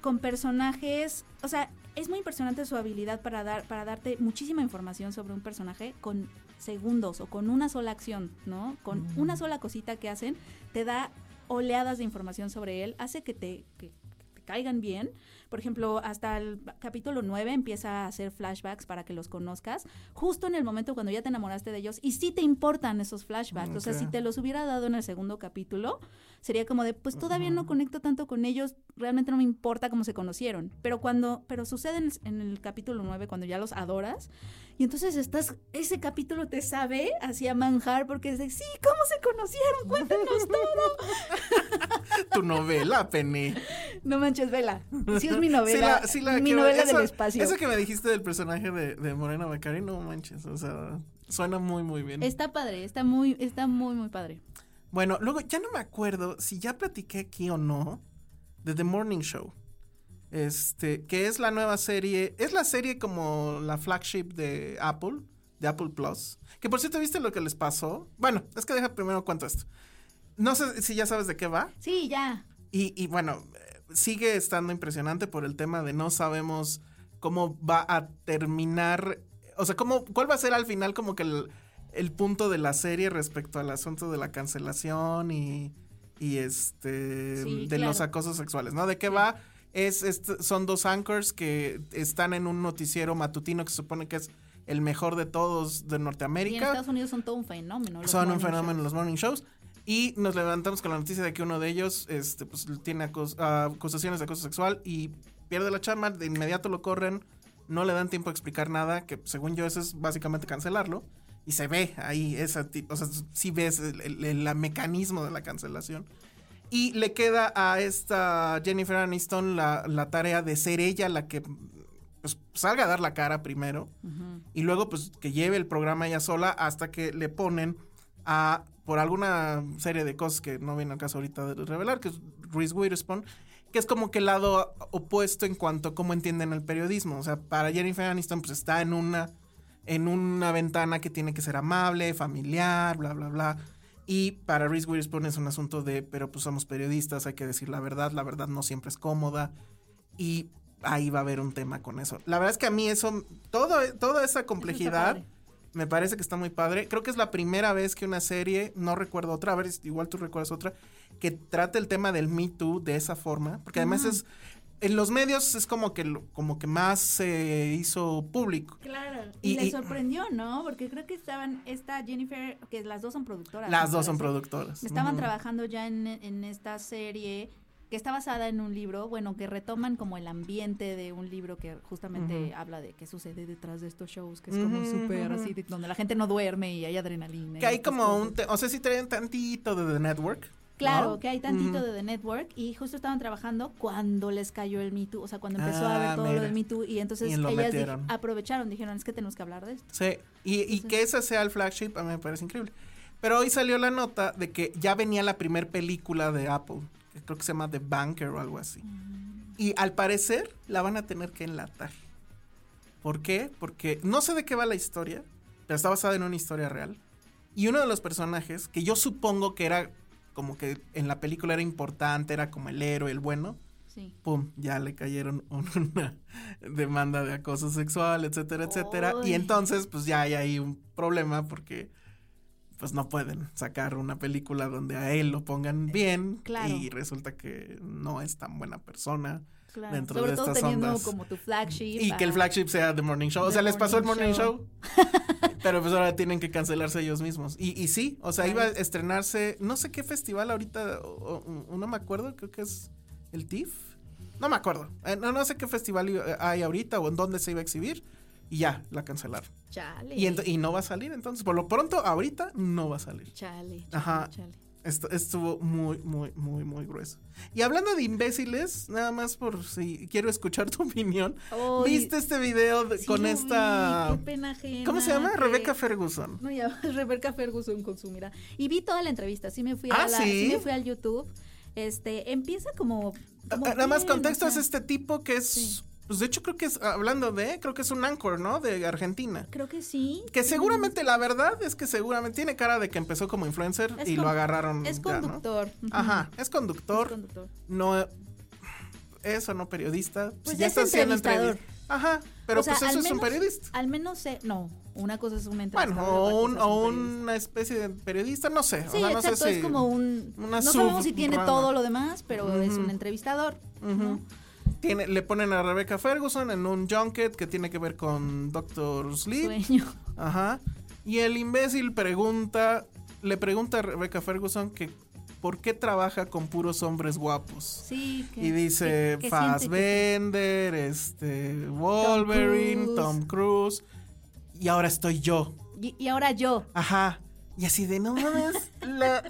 con personajes, o sea, es muy impresionante su habilidad para dar para darte muchísima información sobre un personaje con segundos o con una sola acción, ¿no? Con una sola cosita que hacen, te da oleadas de información sobre él, hace que te que- que te caigan bien. Por ejemplo, hasta el capítulo 9 empieza a hacer flashbacks para que los conozcas, justo en el momento cuando ya te enamoraste de ellos y sí te importan esos flashbacks. O sea, si te los hubiera dado en el segundo capítulo, sería como de, pues todavía no conecto tanto con ellos, realmente no me importa cómo se conocieron. Pero cuando, pero sucede en, en el capítulo 9, cuando ya los adoras, y entonces estás, ese capítulo te sabe hacia manjar porque es de, sí, ¿cómo se conocieron? Cuéntanos todo. tu novela, Penny. No manches, vela. Sí es mi novela. Sí la, sí mi novela del espacio. Eso que me dijiste del personaje de, de Morena Bacari, no manches, o sea, suena muy, muy bien. Está padre, está muy, está muy, muy padre. Bueno, luego ya no me acuerdo si ya platiqué aquí o no de The Morning Show. Este, que es la nueva serie, es la serie como la flagship de Apple, de Apple Plus. Que por cierto, ¿viste lo que les pasó? Bueno, es que deja primero cuento esto. No sé si ya sabes de qué va. Sí, ya. Y, y bueno, sigue estando impresionante por el tema de no sabemos cómo va a terminar, o sea, cómo, cuál va a ser al final como que el, el punto de la serie respecto al asunto de la cancelación y, y este, de los acosos sexuales, ¿no? ¿De qué va? Es, son dos anchors que están en un noticiero matutino que se supone que es el mejor de todos de Norteamérica. Y en Estados Unidos son todo un fenómeno. Son un fenómeno los morning shows. Y nos levantamos con la noticia de que uno de ellos este, pues, tiene acusaciones de acoso sexual y pierde la chamba, de inmediato lo corren, no le dan tiempo a explicar nada, que según yo eso es básicamente cancelarlo. Y se ve ahí, esa, o sea, sí ves el mecanismo de la cancelación. Y le queda a esta Jennifer Aniston la, tarea de ser ella la que pues, salga a dar la cara primero. Y luego, pues, que lleve el programa ella sola hasta que le ponen a, por alguna serie de cosas que no viene al caso ahorita de revelar, que es Reese Witherspoon, que es como que el lado opuesto en cuanto a cómo entienden el periodismo. O sea, para Jennifer Aniston, pues está en una, en una ventana que tiene que ser amable, familiar, bla, bla, bla y para Reese Witherspoon es un asunto de, pero pues somos periodistas, hay que decir la verdad, la verdad no siempre es cómoda. Y ahí va a haber un tema con eso. La verdad es que a mí eso, todo, toda esa complejidad me parece que está muy padre. Creo que es la primera vez que una serie, no recuerdo otra, a ver, igual tú recuerdas otra, que trate el tema del Me Too de esa forma, porque además es en los medios es como que como que más se hizo público. Claro. Y, le sorprendió, ¿no? Porque creo que estaban esta Jennifer, que las dos son productoras. Las dos son productoras. Estaban trabajando ya en, esta serie que está basada en un libro, bueno, que retoman como el ambiente de un libro que justamente habla de qué sucede detrás de estos shows, que es como súper así, donde la gente no duerme y hay adrenalina. Que hay como un, o sea, si traen tantito de The Network. Claro, que hay tantito de The Network y justo estaban trabajando cuando les cayó el Me Too, o sea, cuando empezó a ver ah, todo lo del Me Too y entonces ellas aprovecharon, dijeron, es que tenemos que hablar de esto. Sí, y, que ese sea el flagship a mí me parece increíble. Pero hoy salió la nota de que ya venía la primer película de Apple, creo que se llama The Banker o algo así. Mm. Y al parecer la van a tener que enlatar. ¿Por qué? Porque no sé de qué va la historia, pero está basada en una historia real. Y uno de los personajes, que yo supongo que era como que en la película era importante, era como el héroe, el bueno. Sí. Pum, ya le cayeron una demanda de acoso sexual, etcétera, etcétera. Y entonces, pues ya hay ahí un problema porque pues no pueden sacar una película donde a él lo pongan bien y resulta que no es tan buena persona dentro de estas teniendo como tu flagship. Y que el flagship sea The Morning Show. O sea, les pasó el Morning Show. pero pues ahora tienen que cancelarse ellos mismos. Y, y sí, o sea, iba a estrenarse, no sé qué festival ahorita, no me acuerdo, creo que es el TIFF. No me acuerdo. Eh, no, no sé qué festival hay ahorita o en dónde se iba a exhibir. Y ya, la cancelaron. Chale. Y, y no va a salir entonces. Por lo pronto, ahorita no va a salir. Chale. chale Ajá. Chale. Esto, estuvo muy, muy, muy, muy grueso. Y hablando de imbéciles, nada más por si quiero escuchar tu opinión. ¿Viste este video con esta... Qué pena ¿Cómo se llama? Rebecca Ferguson. No, ya, Rebecca Ferguson con su mira. Y vi toda la entrevista, sí me fui a ah, la, ¿sí? me fui al YouTube. Este, empieza como... Ah, nada más contexto es este tipo que es... Pues de hecho creo que es, hablando de, creo que es un anchor, ¿no? De Argentina. Creo que sí. Que seguramente, la verdad es que seguramente tiene cara de que empezó como influencer y lo agarraron. Es conductor. Ajá, es conductor. Es conductor. No, eso no periodista. Pues ya está haciendo entrevistador. Ajá, pero pues eso es un periodista. Al menos sé, no, Una cosa es un Bueno, entrevistador. o, un- es o un periodista. una especie de periodista, no sé. Sí, o sea, no sé exacto, es si- como un... no sabemos si tiene todo lo demás, pero es un entrevistador. ¿no? Tiene, le ponen a Rebecca Ferguson en un junket que tiene que ver con Doctor Sleep. Sueño. Ajá. Y el imbécil pregunta, le pregunta a Rebecca Ferguson que por qué trabaja con puros hombres guapos. Sí. que- Y dice que- que siente que- Fassbender, este, Wolverine, Cruise. Tom Cruise. Y ahora estoy yo. Y, y ahora yo. Ajá. Y así de no mames. la-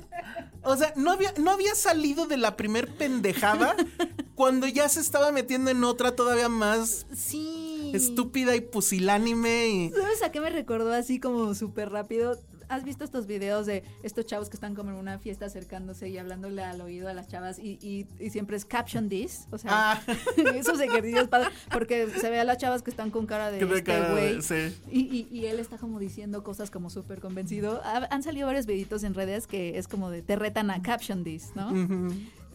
O sea, no había, no había salido de la primer pendejada cuando ya se estaba metiendo en otra todavía más Sí. estúpida y pusilánime y. ¿Sabes a qué me recordó así como súper rápido? ¿Has visto estos videos de estos chavos que están como en una fiesta acercándose y hablándole al oído a las chavas y, y- y siempre es caption this? O sea, Ah, esos ejercicios padres, porque se ve a las chavas que están con cara de este cara de- güey. sí. Y, y- él está como diciendo cosas como súper convencido. Ha- Han salido varios videitos en redes que es como de te retan a caption this, ¿no?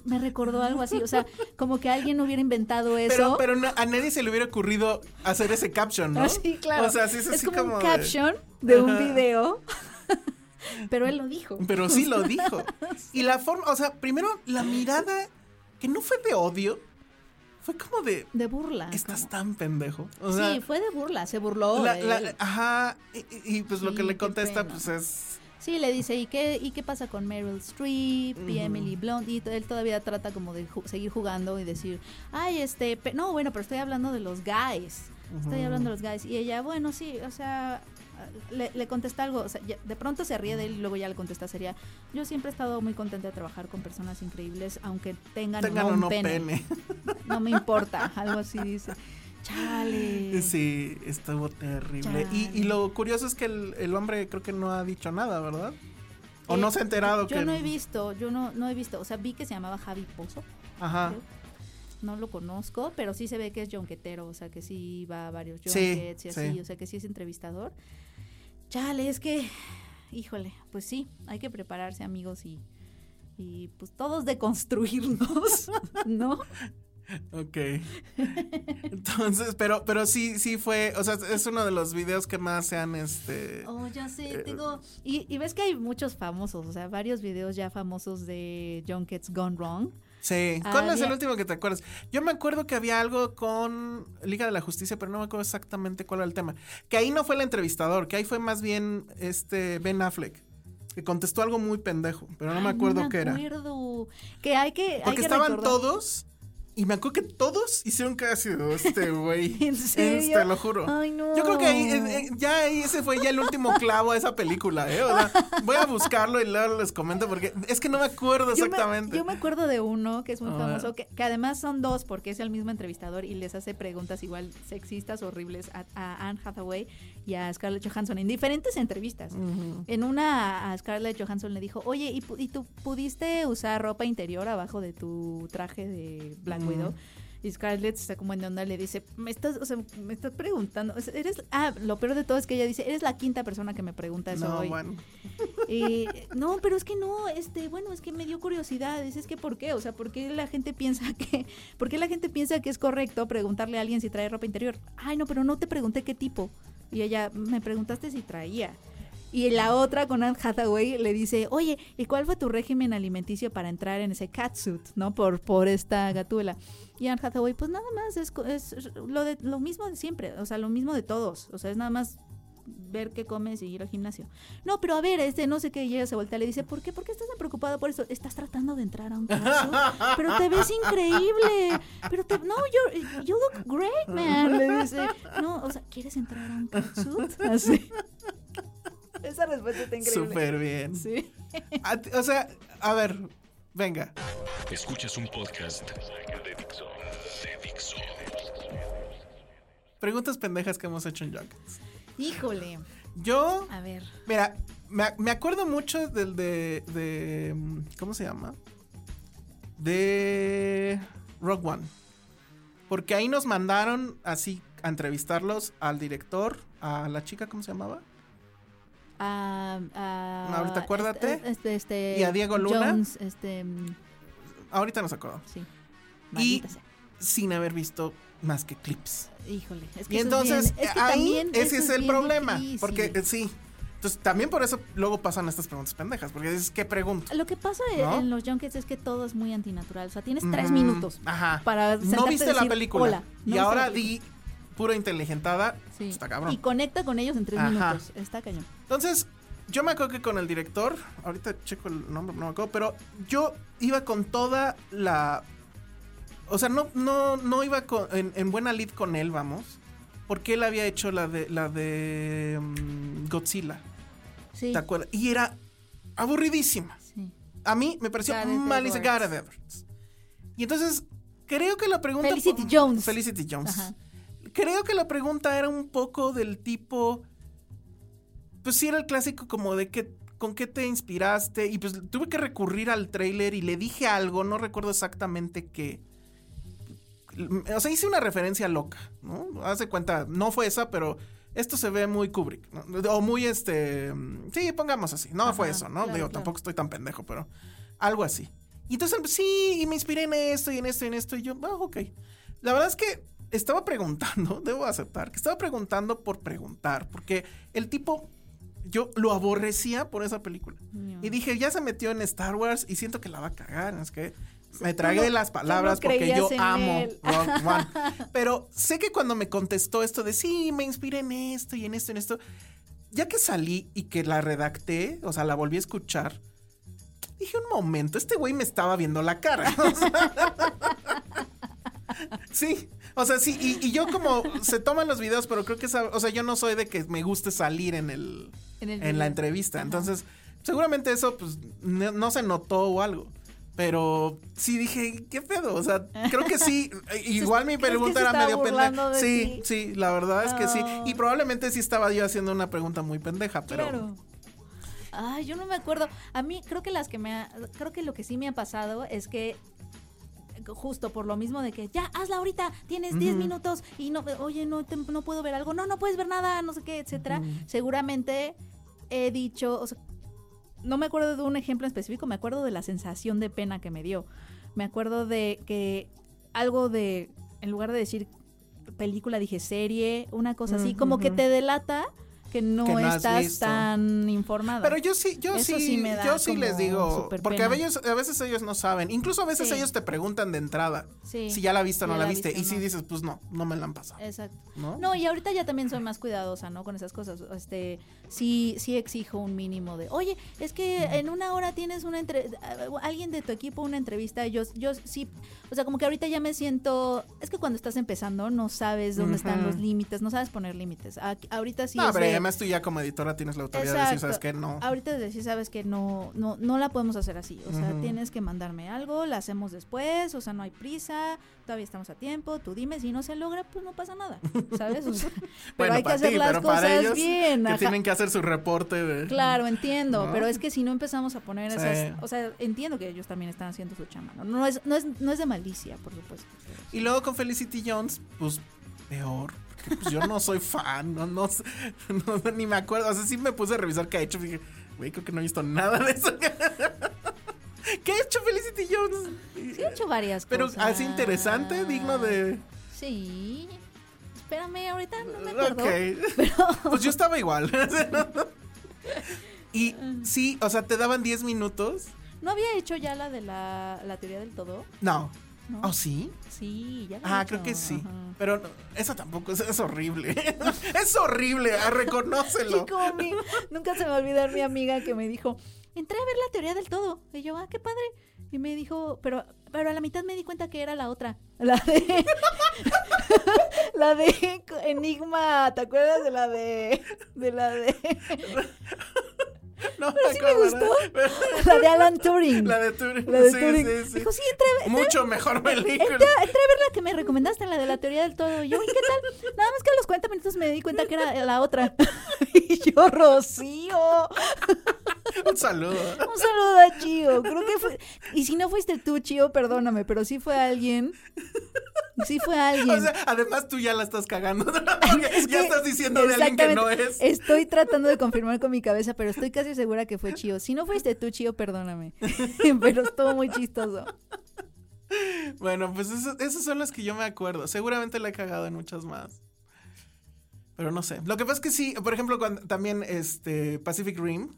Me recordó algo así, o sea, como que alguien hubiera inventado eso. Pero, pero no- a nadie se le hubiera ocurrido hacer ese caption, ¿no? Ah, sí, claro. O sea, sí es así como, como. un caption de un video. Pero él lo dijo. Pero sí lo dijo. Y la forma, o sea, primero la mirada, que no fue de odio, fue como de. De burla. Estás como- tan pendejo. O sea, sí, fue de burla, se burló. la- la- ajá. Y, pues lo que le contesta, pues es. Sí, le dice, ¿y qué, ¿y qué pasa con Meryl Streep y. Emily Blunt? Y él todavía trata como de ju- seguir jugando y decir, ay, este, pe- no, bueno, pero estoy hablando de los guys. Estoy hablando de los guys. Y ella, bueno, sí, o sea, le, le contesta algo, o sea, ya- de pronto se ríe de él y luego ya le contesta, sería, yo siempre he estado muy contenta de trabajar con personas increíbles, aunque tengan, Tengan no o un no pene. pene. No me importa, algo así dice. Chale. Sí, estuvo terrible. Y, y lo curioso es que el, el hombre creo que no ha dicho nada, ¿verdad? O Eh, no se ha enterado Yo que. no he visto, yo no, no he visto, o sea, vi que se llamaba Javi Pozo. Ajá. creo. No lo conozco, pero sí se ve que es jonquetero, o sea, que sí va a varios Sí, junkets y así, sí. o sea, que sí es entrevistador. Chale, es que, híjole, pues sí, hay que prepararse, amigos, y, y pues todos deconstruirnos, ¿no? Ok. Entonces, pero, pero sí, sí fue, o sea, es uno de los videos que más se han, este... Oh, ya sé, Eh, tengo... Y, y ves que hay muchos famosos, o sea, varios videos ya famosos de junkets gone wrong. Sí. ¿Cuál es el último que te acuerdas? Yo me acuerdo que había algo con Liga de la Justicia, pero no me acuerdo exactamente cuál era el tema. Que ahí no fue el entrevistador, que ahí fue más bien este Ben Affleck. Que contestó algo muy pendejo, pero no me acuerdo me qué era. acuerdo. Que hay que... hay Porque que estaban recordar- todos y me acuerdo que todos hicieron casi de este güey. ¿En serio? Te lo juro. Ay, no. Yo creo que ahí, eh, eh, ya ahí ese fue ya el último clavo a esa película, ¿eh? O sea, voy a buscarlo y luego les comento porque es que no me acuerdo Yo me- exactamente. Yo me, acuerdo de uno que es muy famoso, que, que además son dos, porque es el mismo entrevistador y les hace preguntas igual sexistas, horribles a, a Anne Hathaway y a Scarlett Johansson en diferentes entrevistas. En una a Scarlett Johansson le dijo, oye, ¿y, y tú pudiste usar ropa interior abajo de tu traje de Black Y Scarlett está como en onda, le dice, me estás, o sea, me estás preguntando, eres, ah, lo peor de todo es que ella dice, eres la quinta persona que me pregunta eso no, hoy. bueno. Y, no, pero es que no, este, bueno, es que me dio curiosidad, es, es que ¿por qué? O sea, ¿por qué la gente piensa que, por qué la gente piensa que es correcto preguntarle a alguien si trae ropa interior? Ay, no, pero no te pregunté qué tipo. Y ella, me preguntaste si traía. Y la otra con Anne Hathaway le dice, oye, ¿y cuál fue tu régimen alimenticio para entrar en ese catsuit, no? Por, por esta gatuela. Y Anne Hathaway, pues nada más, es, es lo, de, lo mismo de siempre, o sea, lo mismo de todos. O sea, es nada más ver qué comes y ir al gimnasio. No, pero a ver, este no sé qué, y ella se voltea y le dice, ¿por qué? ¿Por qué estás tan preocupada por eso? Estás tratando de entrar a un catsuit, pero te ves increíble. Pero te, no, you're- you look great, man. Le dice, no, o sea, ¿quieres entrar a un catsuit? Así. Esa respuesta está increíble. Súper bien. Sí. Ti- o sea, a ver, venga. Escuchas un podcast de Dixo. De Dixo. Preguntas pendejas que hemos hecho en Junkets. Híjole. Yo, A ver. mira, me, me acuerdo mucho del de, de. ¿Cómo se llama? De Rock One. Porque ahí nos mandaron así a entrevistarlos al director, a la chica, ¿cómo se llamaba? Ah, Ahorita acuérdate. Este, este, este, ¿Y a Diego Luna? Jones, este, Ahorita nos acordamos. sí. Y sea. sin haber visto más que clips. Híjole, es que Y entonces, es bien- es que ahí ese es el problema. difícil. Porque eh, sí. Entonces, también por eso luego pasan estas preguntas pendejas. Porque dices, ¿qué pregunto? Lo que pasa ¿No? en los junkets es que todo es muy antinatural. O sea, tienes tres Mm, minutos Ajá. para No viste y la decir, película. "Hola". No y ahora di pura inteligentada. Sí. Está cabrón. Y conecta con ellos en tres Ajá. minutos. Está cañón. Entonces, yo me acuerdo que con el director, ahorita checo el nombre, no me acuerdo, pero yo iba con toda la. O sea, no, no, no iba con- en, en buena lead con él, vamos. Porque él había hecho la de la de mm, Godzilla. Sí. ¿Te acuerdas? Y era aburridísima. sí. A mí me pareció malísima. Y entonces, creo que la pregunta. Felicity Jones. Felicity Jones. Ajá. Creo que la pregunta era un poco del tipo. Pues sí, era el clásico como de que. ¿Con qué te inspiraste? Y pues tuve que recurrir al tráiler y le dije algo, no recuerdo exactamente qué. O sea, hice una referencia loca, ¿no? Hace cuenta, no fue esa, pero esto se ve muy Kubrick, ¿no? O muy este. Sí, pongamos así. No fue eso, ¿no? claro, Digo, claro. tampoco estoy tan pendejo, pero algo así. Y entonces, sí, y me inspiré en esto y en esto y en esto. Y yo, ah, ok. La verdad es que estaba preguntando, debo aceptar, que estaba preguntando por preguntar, porque el tipo, yo lo aborrecía por esa película. No. Y dije, ya se metió en Star Wars y siento que la va a cagar. Es que me tragué no- las palabras no porque yo amo. Rogue One. Pero sé que cuando me contestó esto de sí, me inspiré en esto y en esto y en esto, ya que salí y que la redacté, o sea, la volví a escuchar, dije un momento, este güey me estaba viendo la cara. Sí, o sea, sí, y, y yo como se toman los videos, pero creo que, esa- o sea, yo no soy de que me guste salir en el, En el en la entrevista. Ajá. Entonces, seguramente eso, pues, no, no se notó o algo. Pero sí dije, ¿qué pedo? O sea, creo que sí. Igual mi ¿Crees que pregunta era medio pendeja. de Sí, ti? sí, la verdad es que sí. Ah. Y probablemente sí estaba yo haciendo una pregunta muy pendeja, pero. Claro. Ay, yo no me acuerdo. A mí creo que las que me ha- creo que lo que sí me ha pasado es que justo por lo mismo de que ya hazla ahorita, tienes 10 minutos y no oye, no te- no puedo ver algo, no no puedes ver nada, no sé qué, etcétera. Seguramente he dicho, o sea, no me acuerdo de un ejemplo específico, me acuerdo de la sensación de pena que me dio. Me acuerdo de que algo de en lugar de decir película dije serie, una cosa así, como que te delata que no, Que no estás tan informada. Pero yo sí, yo Eso sí, sí me da yo sí les digo, porque a veces, a veces ellos no saben, incluso a veces Sí. ellos te preguntan de entrada Sí. si ya la viste o no la la viste, viste y o si no. dices, pues no, no me la han pasado, Exacto. ¿no? No, y ahorita ya también soy más cuidadosa, ¿no? Con esas cosas. Este, sí, sí exijo un mínimo de, oye, es que en una hora tienes una entre alguien de tu equipo una entrevista. Yo, yo sí, o sea, como que ahorita ya me siento, es que cuando estás empezando no sabes dónde están los límites, no sabes poner límites. Ahorita sí no, es además tú ya como editora tienes la autoridad de decir, Exacto. ¿sabes qué? No. Ahorita de decir, sabes que no, no, no la podemos hacer así. O sea, tienes que mandarme algo, la hacemos después, o sea, no hay prisa, todavía estamos a tiempo, tú dime, si no se logra, pues no pasa nada, ¿sabes? O sea, pero Bueno, hay que hacer ti, las pero para cosas ellos bien. Que ajá. tienen que hacer su reporte de... Claro, entiendo, ¿No? pero es que si no empezamos a poner Sí. esas, o sea, entiendo que ellos también están haciendo su chamba, ¿no? No es, no es, no es de malicia, por supuesto. Y luego con Felicity Jones, pues peor. Pues yo no soy fan, no, no, sé, no, ni me acuerdo. O sea, sí me puse a revisar qué ha hecho. Dije, güey, creo que no he visto nada de eso. ¿Qué ha hecho Felicity Jones? Sí he hecho varias Pero cosas. así interesante, digno de. Sí. Espérame, ahorita no me acuerdo. Ok. Pues yo estaba igual. y sí, o sea, te daban 10 minutos. ¿No había hecho ya la de la, la teoría del todo? No. ¿No? ¿Oh, sí? Sí, ya Ah, creo que sí. ajá. Pero eso tampoco, es, es horrible. es horrible, ah, reconócelo. Como mi- nunca se me va a olvidar mi amiga que me dijo, entré a ver la teoría del todo. Y yo, ah, qué padre. Y me dijo, pero, pero a la mitad me di cuenta que era la otra. La de. la de Enigma. ¿Te acuerdas de la de. de la de. No, Pero sí me gustó. la de Alan Turing. La de Turing. La de sí, Turing. sí, sí. Dijo, sí, entré, entré- Mucho mejor película. Entré, entré a ver la que me recomendaste, la de la teoría del todo. Yo, ¿y qué tal? Nada más que a los 40 minutos me di cuenta que era la otra. y yo, Rocío. Un saludo. Un saludo a Chio. Creo que fue. Y si no fuiste tú, Chio, perdóname, pero sí fue alguien. Sí fue alguien. O sea, además tú ya la estás cagando. Es ya estás diciendo de alguien que no es. Estoy tratando de confirmar con mi cabeza, pero estoy casi segura que fue Chio. Si no fuiste tú, Chio, perdóname. pero estuvo muy chistoso. Bueno, pues eso- esas son las que yo me acuerdo. Seguramente la he cagado en muchas más. Pero no sé. Lo que pasa es que sí, por ejemplo, cuando también este Pacific Rim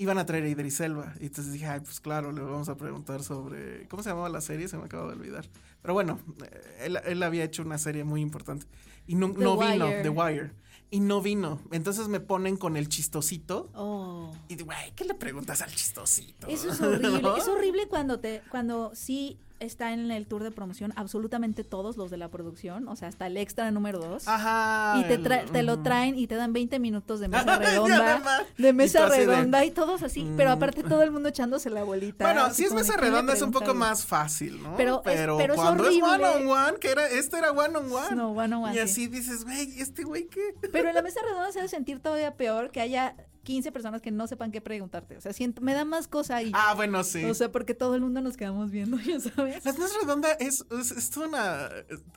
iban a traer a Idris Elba. Y entonces dije, ay, pues claro, le vamos a preguntar sobre. ¿Cómo se llamaba la serie? Se me acaba de olvidar. Pero bueno, eh, él, él había hecho una serie muy importante. Y no, The no vino. The Wire. Y no vino. Entonces me ponen con el chistosito. Oh. Y digo, güey, ¿qué le preguntas al chistosito? Eso es horrible. ¿No? Es horrible cuando te, cuando sí está en el tour de promoción absolutamente todos los de la producción, o sea, hasta el extra número dos. Ajá. y te, el- tra- te lo traen y te dan 20 minutos de mesa redonda. de mesa de- redonda y todos así, pero Mm. aparte todo el mundo echándose la bolita. Bueno, si es mesa ¿qué le redonda es un poco más fácil, ¿no? Pero es- pero es cuando es one horrible. on one, que era, este era one on one. No, one on one, Y sí. así dices, güey, ¿este güey qué? Pero en la mesa redonda se debe sentir todavía peor que haya 15 personas que no sepan qué preguntarte. O sea, siento, me da más cosa ahí. Ah, bueno, sí. O sea, porque todo el mundo nos quedamos viendo, ya sabes. la mesa redonda es, es, una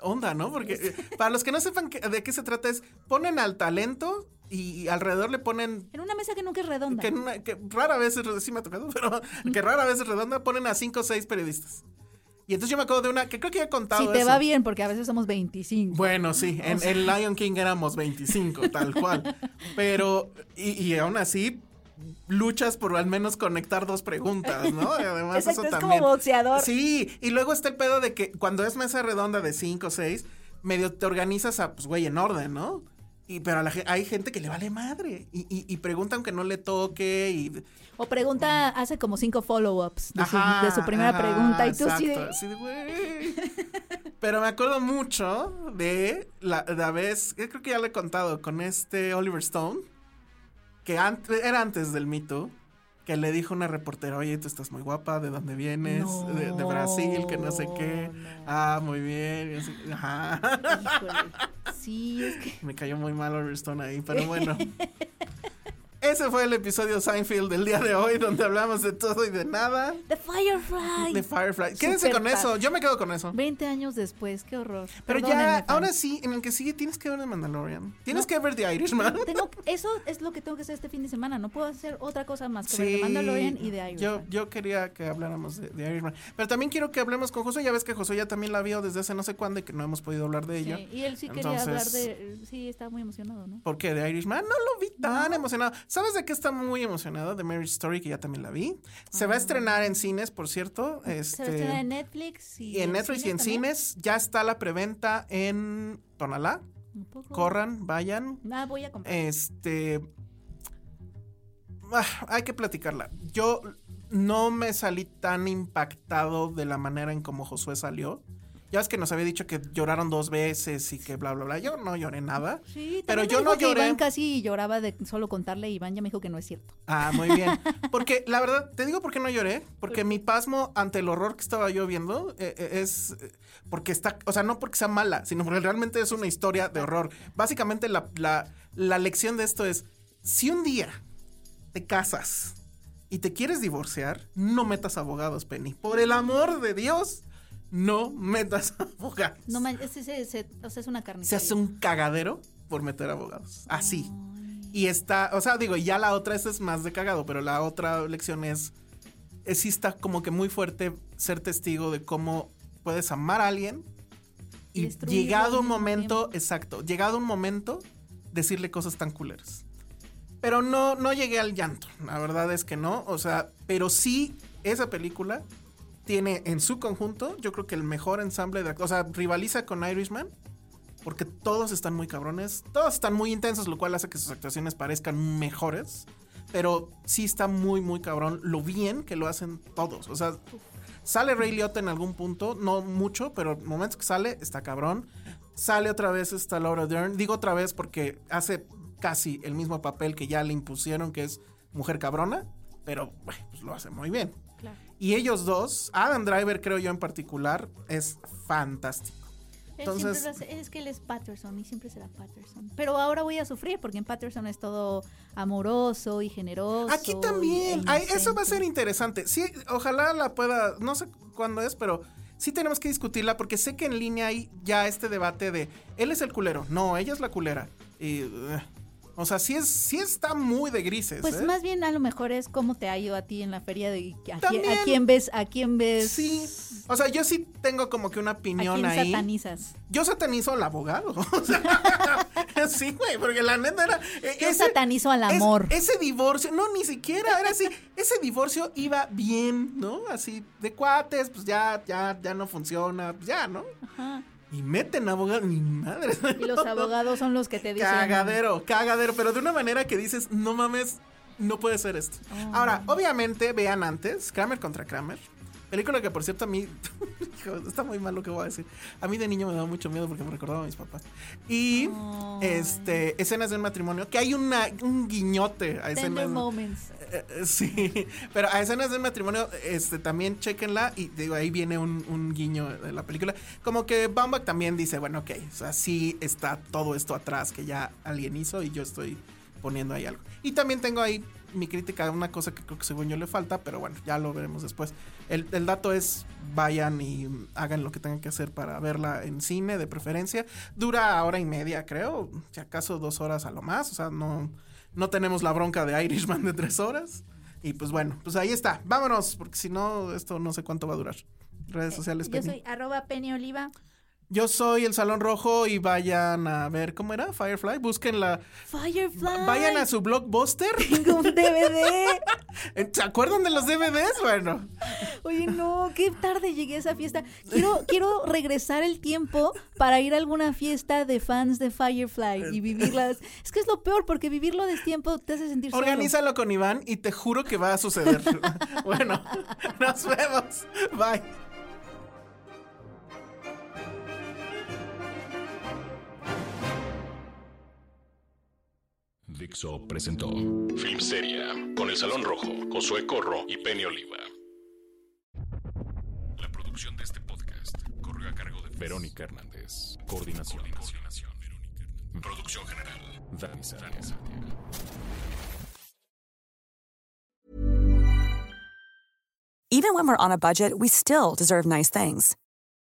onda, ¿no? Porque eh, para los que no sepan que- de qué se trata es, ponen al talento y alrededor le ponen En una mesa que nunca es redonda. que, en una- que rara vez es, re- sí me ha tocado, pero que rara vez es redonda, ponen a cinco o seis periodistas. Y entonces yo me acuerdo de una que creo que ya he contado Si te eso. va bien, porque a veces somos 25. Bueno, sí, en Lion King éramos 25, tal cual. Pero, y, y aún así, luchas por al menos conectar dos preguntas, ¿no? Además, Exacto, eso es como boxeador. Sí, y luego está el pedo de que cuando es mesa redonda de cinco o seis, medio te organizas a, pues, güey, en orden, ¿no? Y, pero a la hay gente que le vale madre y, y, y pregunta aunque no le toque y... O pregunta, hace como cinco follow-ups de, su- Ajá, de su primera ajá, pregunta. Y tú sí de, así de. Pero me acuerdo mucho de la, la vez, que creo que ya le he contado, con este Oliver Stone, que antes, era antes del Me Too, que le dijo una reportera, oye, tú estás muy guapa, ¿de dónde vienes? de, de Brasil, que no sé qué. No. Ah, muy bien. así, ajá. híjole. Sí, es que... Me cayó muy mal Oliver Stone ahí, pero bueno. Ese fue el episodio Seinfeld del día de hoy, donde hablamos de todo y de nada. The Firefly. De Firefly. Quédense Super con eso, padre. yo me quedo con eso. 20 años después, qué horror. Pero Perdónenme, ya, ahora sí, en el que sigue tienes que ver The Mandalorian. Tienes No. que ver The Irishman. Tengo, eso es lo que tengo que hacer este fin de semana. No puedo hacer otra cosa más que ver The Mandalorian y The Irishman. yo, yo quería que habláramos de, de Irishman. Pero también quiero que hablemos con Josué. Ya ves que Josué ya también la vio desde hace no sé cuándo y que no hemos podido hablar de ello. Sí, y él sí quería hablar de... Sí, estaba muy emocionado, ¿no? ¿Por qué? ¿De Irishman? No lo vi tan No. emocionado. ¿Sabes de qué está muy emocionado? De Marriage Story, que ya también la vi. Se va a estrenar en cines, por cierto. Se Este, va a estrenar en Netflix y, y en Netflix y en también. cines. Ya está la preventa en Tonalá. Un poco. Corran, vayan. Ah, voy a comprar. Este. ah, hay que platicarla. Yo no me salí tan impactado de la manera en como Josué salió. Ya ves que nos había dicho que lloraron dos veces y que bla, bla, bla. Yo no lloré nada. Sí, pero yo no lloré. Iván casi lloraba de solo contarle. Iván ya me dijo que no es cierto. Ah, muy bien. Porque la verdad, te digo por qué no lloré. Porque mi pasmo ante el horror que estaba yo viendo eh, eh, es eh, porque está, o sea, no porque sea mala, sino porque realmente es una historia de horror. Básicamente la, la, la lección de esto es, si un día te casas y te quieres divorciar, no metas abogados, Penny. Por el amor de Dios, no metas abogados. No es, es, es- o sea, es una Se carnicería. hace un cagadero por meter abogados. Así. Y está, o sea, digo, ya la otra, esta es más de cagado, pero la otra lección es, es sí está como que muy fuerte ser testigo de cómo puedes amar a alguien Y llegado un momento, tiempo. exacto, llegado un momento, decirle cosas tan culeras. Pero no, no llegué al llanto, la verdad es que no, o sea, pero sí, esa película tiene en su conjunto, yo creo que el mejor ensamble de, o sea, rivaliza con Irishman, porque todos están muy cabrones, todos están muy intensos, lo cual hace que sus actuaciones parezcan mejores. Pero sí está muy, muy cabrón lo bien que lo hacen todos. O sea, sale Ray Liotta en algún punto, no mucho, pero en momentos que sale, está cabrón. Sale otra vez esta Laura Dern. Digo otra vez porque hace casi el mismo papel que ya le impusieron, que es mujer cabrona, pero pues lo hace muy bien. Y ellos dos, Adam Driver creo yo en particular, es fantástico. Entonces- es que él es Patterson y siempre será Patterson. Pero ahora voy a sufrir porque en Patterson es todo amoroso y generoso. Aquí también. e Ay, eso va a ser interesante. Sí, ojalá la pueda, no sé cuándo es, pero sí tenemos que discutirla porque sé que en línea hay ya este debate de él es el culero, no, ella es la culera. Y, eh, O sea, sí, es, sí está muy de grises. Pues ¿eh? más bien a lo mejor es cómo te ha ido a ti en la feria de a, quién, También. a quién ves, a quién ves, Sí. O sea, yo sí tengo como que una a opinión quién ahí. satanizas. Yo satanizo al abogado. O sea, sí, güey, porque la neta era. eh, Yo satanizo al es- amor. ese divorcio, no, ni siquiera era así. Ese divorcio iba bien, ¿no? Así de cuates, pues ya, ya, ya no funciona, pues ya, ¿no? Ajá. Y meten abogado, mi madre. Y los abogados son los que te dicen. Cagadero, cagadero, pero de una manera que dices, no mames, no puede ser esto. Oh. Ahora, obviamente, vean antes, Kramer contra Kramer. Película que, por cierto, a mí. hijo, está muy mal lo que voy a decir. A mí de niño me daba mucho miedo porque me recordaba a mis papás. Y. Ay. Este. Escenas de un matrimonio. Que hay una, un guiñote a Tender escenas. moments. Eh, eh, sí, pero a escenas del matrimonio, este, también chequenla y digo, ahí viene un, un guiño de la película. Como que Baumbach también dice, bueno, ok, o sea, sí está todo esto atrás que ya alguien hizo y yo estoy poniendo ahí algo. Y también tengo ahí mi crítica, una cosa que creo que según yo le falta, pero bueno, ya lo veremos después. El, el dato es, vayan y hagan lo que tengan que hacer para verla en cine, de preferencia. Dura hora y media, creo, si acaso dos horas a lo más, o sea, no, no tenemos la bronca de Irishman de tres horas. Y pues bueno, pues ahí está. Vámonos, porque si no, esto no sé cuánto va a durar. Redes sociales, Yo Penny. soy arroba Penny Oliva. Yo soy el Salón Rojo y vayan a ver, ¿cómo era? Firefly. Búsquenla. Firefly. Vayan a su blockbuster. Tengo un DVD. ¿Se acuerdan de los DVDs? Bueno, Oye, no, qué tarde llegué a esa fiesta. Quiero, quiero regresar el tiempo para ir a alguna fiesta de fans de Firefly y vivirlas. Es que es lo peor, porque vivirlo de tiempo te hace sentir solo. organízalo con Iván y te juro que va a suceder. bueno, nos vemos. Bye. Dixo presentó Filmsteria con El Salón Rojo, Josué Corro y Penny Oliva. La producción de este podcast corrió a cargo de Verónica Hernández. Coordinación. Coordinación. Producción general. Dani Sánchez. Even when we're on a budget, we still deserve nice things.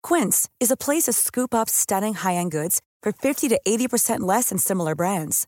Quince is a place to scoop up stunning high-end goods for 50 to 80% less than similar brands.